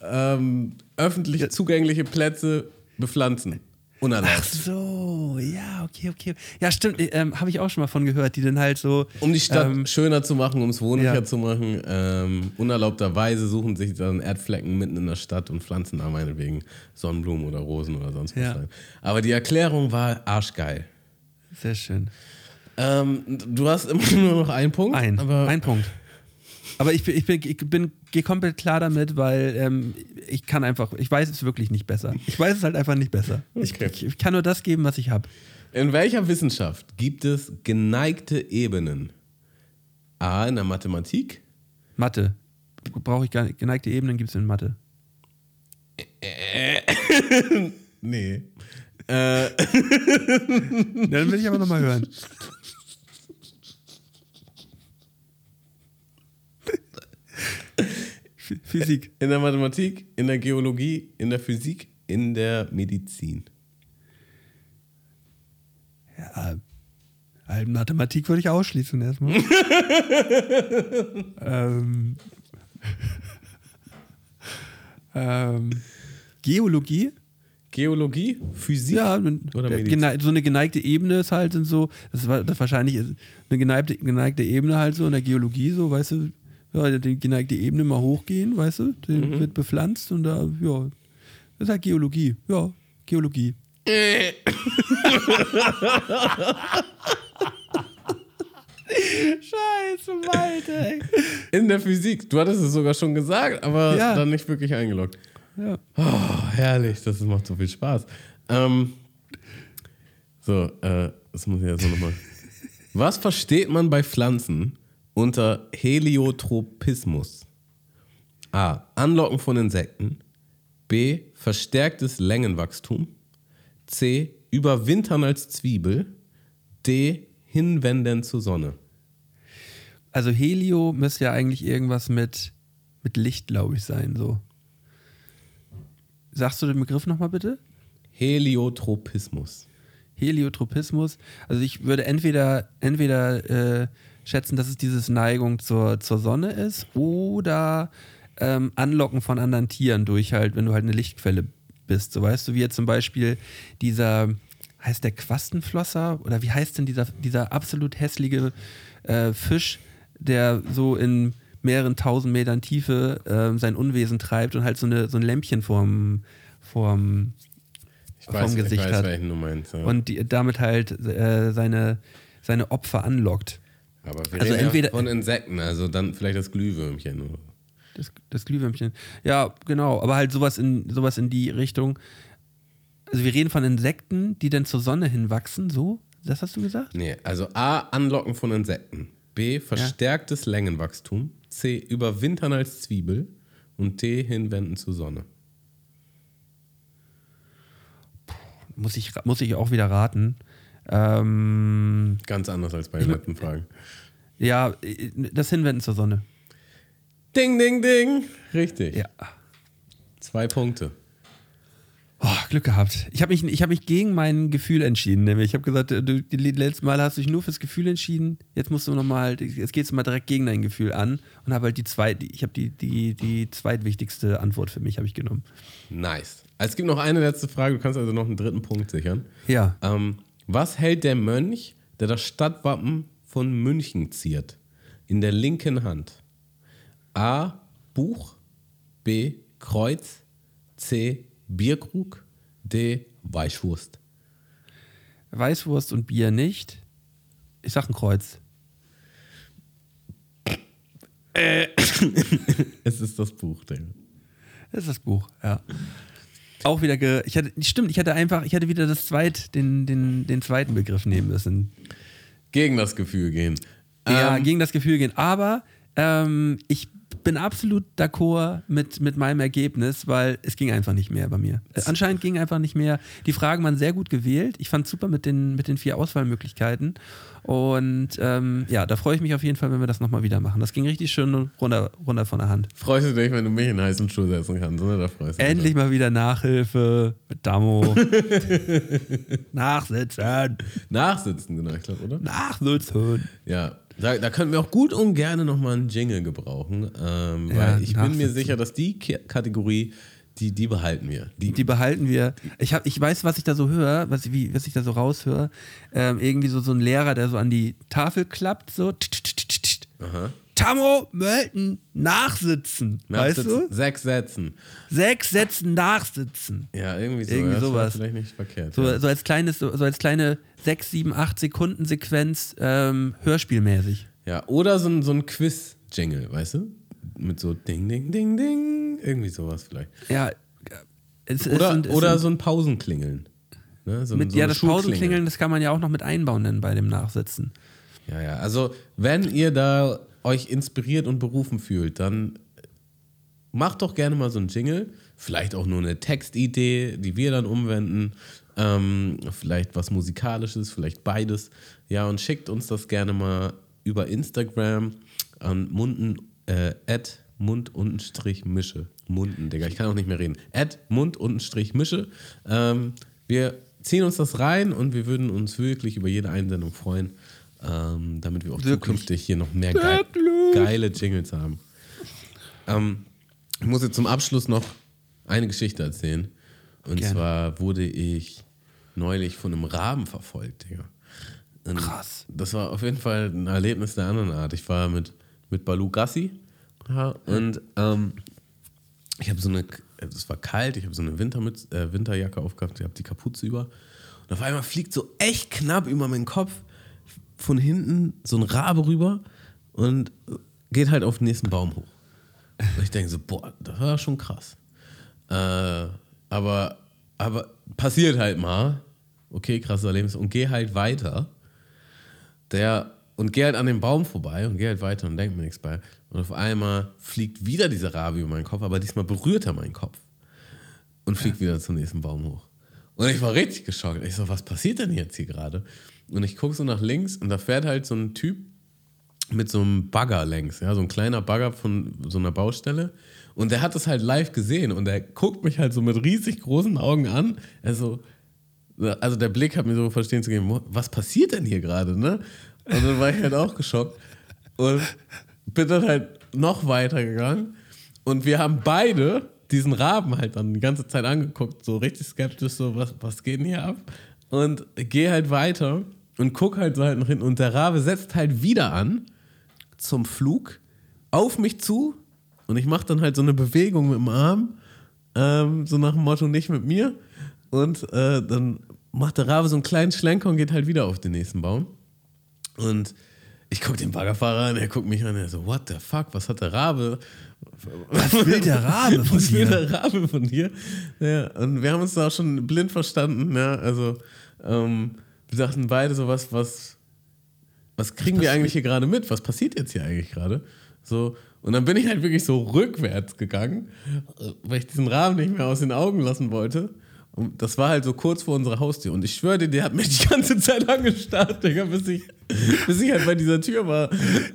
ähm, öffentlich zugängliche Plätze bepflanzen. Ach Unerlaubt. so, ja, okay, okay. Ja, stimmt, ähm, habe ich auch schon mal von gehört, die dann halt so. Um die Stadt Ähm, schöner zu machen, um es wohnlicher ja. zu machen. Ähm, unerlaubterweise suchen sich dann Erdflecken mitten in der Stadt und pflanzen da meinetwegen Sonnenblumen oder Rosen oder sonst was Ja. rein. Aber die Erklärung war arschgeil. Sehr schön. Ähm, du hast immer nur noch einen Punkt. Ein, aber ein Punkt. Aber ich bin, ich bin, ich bin gehe komplett klar damit, weil ähm, ich kann einfach, ich weiß es wirklich nicht besser. Ich weiß es halt einfach nicht besser. Okay. Ich, ich kann nur das geben, was ich habe. In welcher Wissenschaft gibt es geneigte Ebenen? A. In der Mathematik. Mathe. Brauche ich gar nicht. Geneigte Ebenen gibt es in Mathe. Nee. Äh, Dann will ich aber nochmal hören. Physik. in der Mathematik, in der Geologie, in der Physik, in der Medizin. Ja, Mathematik würde ich ausschließen erstmal. ähm, ähm, Geologie? Geologie, Physik Ja, oder Medizin? so eine geneigte Ebene ist halt so, das war das wahrscheinlich eine geneigte, geneigte Ebene halt so in der Geologie, so, weißt du, ja, die geneigte Ebene mal hochgehen, weißt du, die Mhm. wird bepflanzt und da, ja, das ist halt Geologie, ja, Geologie. Scheiße, Malte, ey. In der Physik. Du hattest es sogar schon gesagt, aber Ja. dann nicht wirklich eingeloggt. Ja. Oh, herrlich, das macht so viel Spaß. Ähm, so, äh, das muss ich jetzt nochmal. Was versteht man bei Pflanzen unter Heliotropismus? A. Anlocken von Insekten. B. Verstärktes Längenwachstum. C. Überwintern als Zwiebel. D. Hinwenden zur Sonne. Also Helio müsste ja eigentlich irgendwas mit, mit Licht, glaube ich, sein, so. Sagst du den Begriff nochmal bitte? Heliotropismus. Heliotropismus. Also ich würde entweder, entweder äh, schätzen, dass es dieses Neigung zur, zur Sonne ist oder ähm, Anlocken von anderen Tieren durch halt, wenn du halt eine Lichtquelle bist. So weißt du, wie jetzt zum Beispiel dieser, heißt der Quastenflosser oder wie heißt denn dieser, dieser absolut hässliche äh, Fisch, der so in mehreren tausend Metern Tiefe äh, sein Unwesen treibt und halt so, eine, so ein Lämpchen vorm, vorm, Ich vom weiß, Gesicht ich weiß hat. meinst. Ja. und die, damit halt äh, seine, seine Opfer anlockt. Aber wir Also reden entweder- ja von Insekten, also dann vielleicht das Glühwürmchen. oder. Das, das Glühwürmchen. Ja, genau. Aber halt sowas in, sowas in die Richtung. Also wir reden von Insekten, die dann zur Sonne hinwachsen, so? Das hast du gesagt? Nee, also A, Anlocken von Insekten. B, verstärktes Längenwachstum. C, Überwintern als Zwiebel. Und D, Hinwenden zur Sonne. Muss ich, muss ich auch wieder raten. Ähm, Ganz anders als bei den letzten Fragen. ja, äh, das Hinwenden zur Sonne. Ding, ding, ding. Richtig. Ja. Zwei Punkte. Oh, Glück gehabt. Ich habe mich, ich hab mich gegen mein Gefühl entschieden. Nämlich, ich habe gesagt, du, die letzten Mal hast du dich nur fürs Gefühl entschieden. Jetzt musst du nochmal, jetzt gehst du mal direkt gegen dein Gefühl an und habe halt die zweit, ich habe die, die, die zweitwichtigste Antwort für mich habe ich genommen. Nice. Also es gibt noch eine letzte Frage. Du kannst also noch einen dritten Punkt sichern. Ja. Ähm, was hält der Mönch, der das Stadtwappen von München ziert, in der linken Hand? A. Buch. B. Kreuz. C. Bierkrug. D. Weichwurst. Weißwurst und Bier nicht. Ich sag ein Kreuz. Es ist das Buch, Digga. Das ist das Buch, ja. Auch wieder ge ich hatte, stimmt, ich hatte einfach, ich hatte wieder das zweit, den, den, den zweiten Begriff nehmen müssen. Gegen das Gefühl gehen. ja, Ähm, gegen das Gefühl gehen. Aber ähm, ich bin absolut d'accord mit, mit meinem Ergebnis, weil es ging einfach nicht mehr bei mir. Äh, Anscheinend ging einfach nicht mehr. Die Fragen waren sehr gut gewählt. Ich fand super mit den, mit den vier Auswahlmöglichkeiten. Und ähm, ja, da freue ich mich auf jeden Fall, wenn wir das nochmal wieder machen. Das ging richtig schön runter, runter von der Hand. freust du dich, wenn du mich in heißen Schuh setzen kannst, oder? Da freust du. Endlich mal wieder Nachhilfe mit Damo. Nachsitzen. Nachsitzen, genau, ich glaube, oder? Nachsitzen. Ja, da, da könnten wir auch gut und gerne nochmal einen Jingle gebrauchen, ähm, Ja, weil ich bin mir sicher, dass die K Kategorie, die, die behalten wir. Die, Die behalten wir. Ich, hab, ich weiß, was ich da so höre, was, wie, was ich da so raushöre. Ähm, irgendwie so, so ein Lehrer, der so an die Tafel klappt, so. Aha. Tammo, Mölten, nachsitzen. Weißt du? Sechs Sätzen. Sechs Sätzen nachsitzen. Ja, irgendwie so. Irgendwie ja, sowas. Vielleicht nicht verkehrt. So, ja. so als kleines, so als kleine 6, 7, 8 Sekunden Sequenz ähm, hörspielmäßig. ja, oder so ein, so ein Quiz-Jingle, weißt du? Mit so Ding, Ding, Ding, Ding. Irgendwie sowas vielleicht. Ja, es, es Oder, sind, es oder sind, so ein Pausenklingeln. Ne? So, Mit, so ja, das. Pausenklingeln, das kann man ja auch noch mit einbauen dann bei dem Nachsitzen. Ja, ja. Also, wenn ihr da euch inspiriert und berufen fühlt, dann macht doch gerne mal so einen Jingle. Vielleicht auch nur eine Textidee, die wir dann umwenden. Ähm, vielleicht was Musikalisches, vielleicht beides. Ja, und schickt uns das gerne mal über Instagram an munden, äh, at mund-mische. Munden, Digga, ich kann auch nicht mehr reden. At mund-mische. Ähm, wir ziehen uns das rein und wir würden uns wirklich über jede Einsendung freuen, ähm, damit wir auch Wirklich. zukünftig hier noch mehr geil, geile Jingles haben. Ähm, ich muss jetzt zum Abschluss noch eine Geschichte erzählen. Und Gerne. zwar wurde ich neulich von einem Raben verfolgt, Digga. Und Krass. Das war auf jeden Fall ein Erlebnis der anderen Art. Ich war mit, mit Balu Gassi ja, und ähm, ich habe so eine, es war kalt, ich habe so eine Wintermütze, äh, Winterjacke aufgehabt, ich habe die Kapuze über. Und auf einmal fliegt so echt knapp über meinen Kopf von hinten so ein Rabe rüber und geht halt auf den nächsten Baum hoch. Und ich denke so, boah, das war schon krass. Äh, aber, aber passiert halt mal. Okay, krasses Erlebnis. Und geh halt weiter. Der, und geh halt an dem Baum vorbei und geh halt weiter und denk mir nichts bei. Und auf einmal fliegt wieder dieser Rabe über meinen Kopf, aber diesmal berührt er meinen Kopf. Und fliegt wieder zum nächsten Baum hoch. Und ich war richtig geschockt. Ich so, was passiert denn jetzt hier gerade? Und ich gucke so nach links und da fährt halt so ein Typ mit so einem Bagger längs, ja, so ein kleiner Bagger von so einer Baustelle. Und der hat das halt live gesehen und der guckt mich halt so mit riesig großen Augen an. Also, also der Blick hat mir so verstehen zu geben, was passiert denn hier gerade, ne? Und dann war ich halt auch geschockt und bin dann halt noch weiter gegangen und wir haben beide diesen Raben halt dann die ganze Zeit angeguckt, so richtig skeptisch, so was, was geht denn hier ab? Und geh halt weiter und guck halt so halt nach hinten und der Rabe setzt halt wieder an zum Flug auf mich zu und ich mache dann halt so eine Bewegung mit dem Arm, ähm, so nach dem Motto nicht mit mir und äh, dann macht der Rabe so einen kleinen Schlenker und geht halt wieder auf den nächsten Baum und ich gucke den Baggerfahrer an, er guckt mich an, er so, what the fuck, was hat der Rabe? Was will der Rabe von Was will dir? der Rabe von dir? Ja, und wir haben uns da auch schon blind verstanden, ja, also ähm, wir dachten beide so, was, was, was kriegen wir eigentlich hier gerade mit? Was passiert jetzt hier eigentlich gerade? So, und dann bin ich halt wirklich so rückwärts gegangen, weil ich diesen Raben nicht mehr aus den Augen lassen wollte. Und das war halt so kurz vor unserer Haustür. Und ich schwöre dir, der hat mich die ganze Zeit angestarrt, Digga, bis ich, bis ich halt bei dieser Tür war.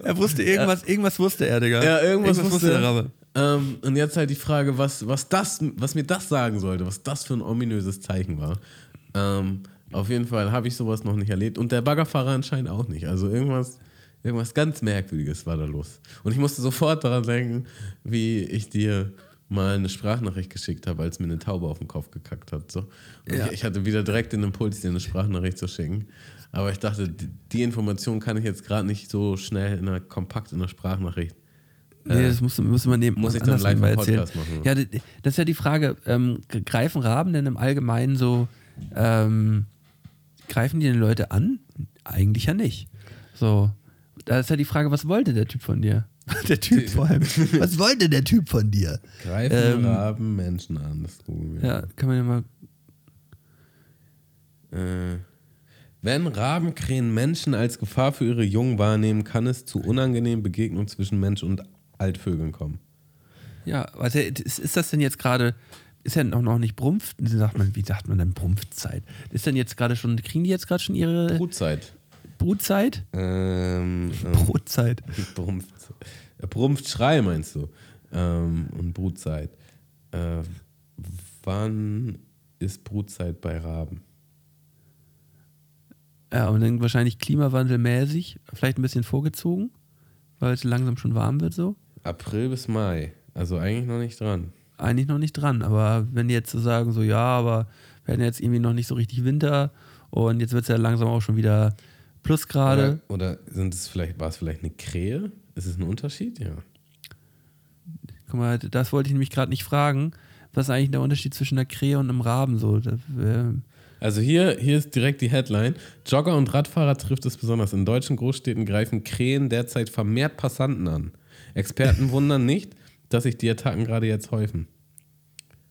Er wusste irgendwas, irgendwas wusste er, Digga. Ja, irgendwas, wusste der Rabe. Ähm, und jetzt halt die Frage, was, was, das, was mir das sagen sollte, was das für ein ominöses Zeichen war. Ähm, auf jeden Fall habe ich sowas noch nicht erlebt und der Baggerfahrer anscheinend auch nicht. Also irgendwas, irgendwas ganz Merkwürdiges war da los. Und ich musste sofort daran denken, wie ich dir mal eine Sprachnachricht geschickt habe, als mir eine Taube auf den Kopf gekackt hat. So. Ja. ich, hatte wieder direkt den Impuls, dir eine Sprachnachricht zu schicken. Aber ich dachte, die, Information kann ich jetzt gerade nicht so schnell in einer kompakt in einer Sprachnachricht Nee, das muss, muss man nehmen. muss ich dann live im Podcast machen. Ja, das ist ja die Frage, ähm, greifen Raben denn im Allgemeinen so, ähm, greifen die den Leute an? Eigentlich ja nicht. So, da ist ja die Frage, was wollte der Typ von dir? Der Typ vor allem. Was wollte der Typ von dir? Greifen Ähm, Raben Menschen an. Das googeln wir. Ja, kann man ja mal. Äh, wenn Rabenkrähen Menschen als Gefahr für ihre Jungen wahrnehmen, kann es zu unangenehmen Begegnungen zwischen Mensch und Altvögeln kommen. Ja, also ist, ist das denn jetzt gerade, ist ja noch, noch nicht Brumpf, sagt man, wie sagt man denn Brumpfzeit? Ist denn jetzt gerade schon, kriegen die jetzt gerade schon ihre Brutzeit. Brutzeit? Ähm, ähm, Brutzeit. Brumpf, äh, Brumpfschrei meinst du? Ähm, und Brutzeit. Äh, wann ist Brutzeit bei Raben? Ja, und dann wahrscheinlich klimawandelmäßig, vielleicht ein bisschen vorgezogen, weil es langsam schon warm wird so. April bis Mai. Also eigentlich noch nicht dran. Eigentlich noch nicht dran, aber wenn die jetzt so sagen, so ja, aber wir hatten jetzt irgendwie noch nicht so richtig Winter und jetzt wird es ja langsam auch schon wieder Plusgrade. Oder, oder sind es vielleicht, war es vielleicht eine Krähe? Ist es ein Unterschied? Ja. Guck mal, das wollte ich nämlich gerade nicht fragen. Was ist eigentlich der Unterschied zwischen einer Krähe und einem Raben so? Da, äh, Also hier, hier ist direkt die Headline. Jogger und Radfahrer trifft es besonders. In deutschen Großstädten greifen Krähen derzeit vermehrt Passanten an. Experten wundern nicht, dass sich die Attacken gerade jetzt häufen.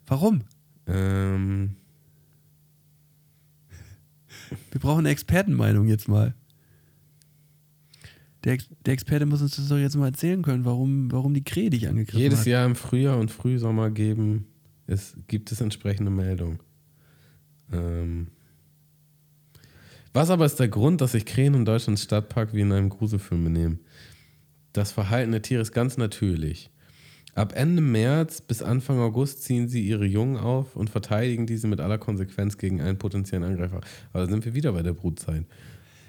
warum? Ähm, Wir brauchen eine Expertenmeinung jetzt mal. Der, der Experte muss uns das doch jetzt mal erzählen können, warum, warum die Krähe dich angegriffen Jedes hat. Jahr im Frühjahr und Frühsommer geben, es, gibt es entsprechende Meldungen. Ähm, was aber ist der Grund, dass sich Krähen in Deutschlands Stadtpark wie in einem Gruselfilm benehmen? Das Verhalten der Tiere ist ganz natürlich. Ab Ende März bis Anfang August ziehen sie ihre Jungen auf und verteidigen diese mit aller Konsequenz gegen einen potenziellen Angreifer. Aber da sind wir wieder bei der Brutzeit.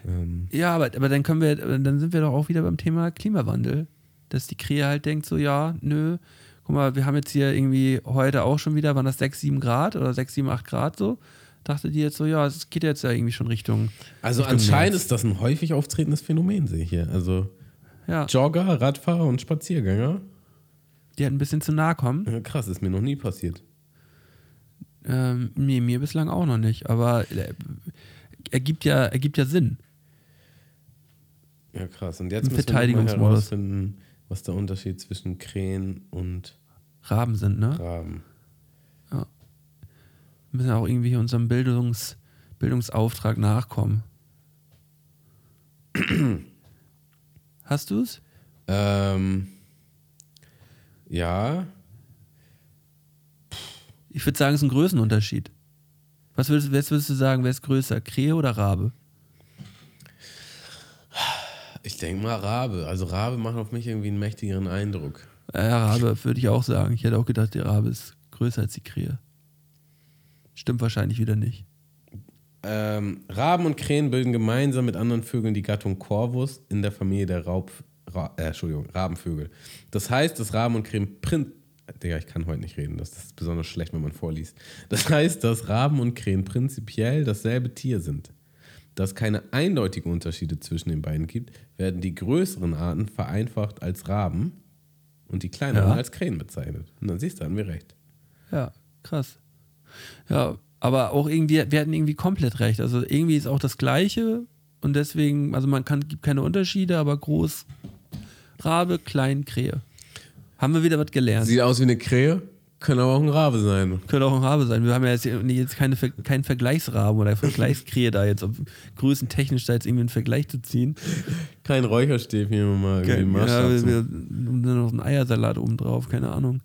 Ähm, Ja, aber, aber dann können wir, dann sind wir doch auch wieder beim Thema Klimawandel. Dass die Krähe halt denkt, so, ja, nö, guck mal, wir haben jetzt hier irgendwie heute auch schon wieder, waren das 6, 7 Grad oder 6, 7, 8 Grad so. Dachte die jetzt so, ja, es geht jetzt ja irgendwie schon Richtung. also Richtung anscheinend März. ist das ein häufig auftretendes Phänomen, sehe ich hier. Also Ja, Jogger, Radfahrer und Spaziergänger. die halt ein bisschen zu nahe kommen. Ja, krass, ist mir noch nie passiert. Ähm, nee, mir bislang auch noch nicht, aber äh, ergibt ja, ergibt ja Sinn. Ja, krass. Und jetzt müssen wir herausfinden, was der Unterschied zwischen Krähen und Raben sind, ne? Raben. Wir müssen ja auch irgendwie unserem Bildungs, Bildungsauftrag nachkommen. Hast du es? Ähm, ja, Ich würde sagen, es ist ein Größenunterschied. Was würdest, was würdest du sagen, wer ist größer, Krähe oder Rabe? Ich denke mal Rabe. Also Rabe macht auf mich irgendwie einen mächtigeren Eindruck. Ja, Rabe würde ich auch sagen. Ich hätte auch gedacht, der Rabe ist größer als die Krähe. Stimmt wahrscheinlich wieder nicht. Ähm, Raben und Krähen bilden gemeinsam mit anderen Vögeln die Gattung Corvus in der Familie der Raub, Ra, äh, Entschuldigung, Rabenvögel. Das heißt, dass Raben und Krähen prin Digga, ich kann heute nicht reden, das ist besonders schlecht, wenn man vorliest. Das heißt, dass Raben und Krähen prinzipiell dasselbe Tier sind. Da es keine eindeutigen Unterschiede zwischen den beiden gibt, werden die größeren Arten vereinfacht als Raben und die kleineren Ja. als Krähen bezeichnet. Und dann siehst du, hatten wir recht. Ja, krass. Ja, aber auch irgendwie, wir hatten irgendwie komplett recht. Also irgendwie ist auch das Gleiche und deswegen, also man kann, gibt keine Unterschiede, aber groß Rabe, klein Krähe. Haben wir wieder was gelernt. Sieht aus wie eine Krähe, kann aber auch ein Rabe sein. Könnte auch ein Rabe sein. Wir haben ja jetzt, jetzt keine, keinen Vergleichsraben oder Vergleichskrähe da jetzt, um größentechnisch da jetzt irgendwie einen Vergleich zu ziehen. Kein Räucherstäbchen, hier mal irgendwie Ja, wir, wir, und dann noch einen Eiersalat oben drauf, keine Ahnung.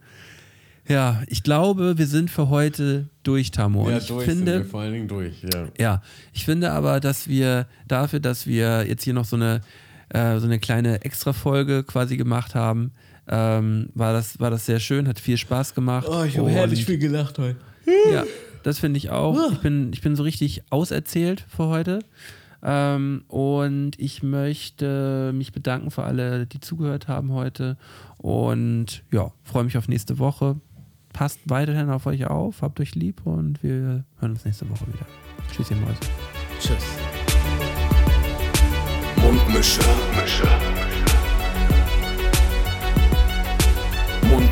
Ja, ich glaube, wir sind für heute durch, Tamo. Ja, ich durch finde, sind wir vor allen Dingen durch, ja. Ja, ich finde aber, dass wir dafür, dass wir jetzt hier noch so eine, äh, so eine kleine Extra-Folge quasi gemacht haben, ähm, war, das, war das sehr schön, hat viel Spaß gemacht. Oh, ich habe herrlich viel gelacht heute. Ja, das finde ich auch. Ich bin, ich bin so richtig auserzählt für heute. Ähm, und ich möchte mich bedanken für alle, die zugehört haben heute. Und ja, freue mich auf nächste Woche. Passt weiterhin auf euch auf, habt euch lieb und wir hören uns nächste Woche wieder. Tschüss, ihr Mäuse. Tschüss. Mundmische. Mundmische.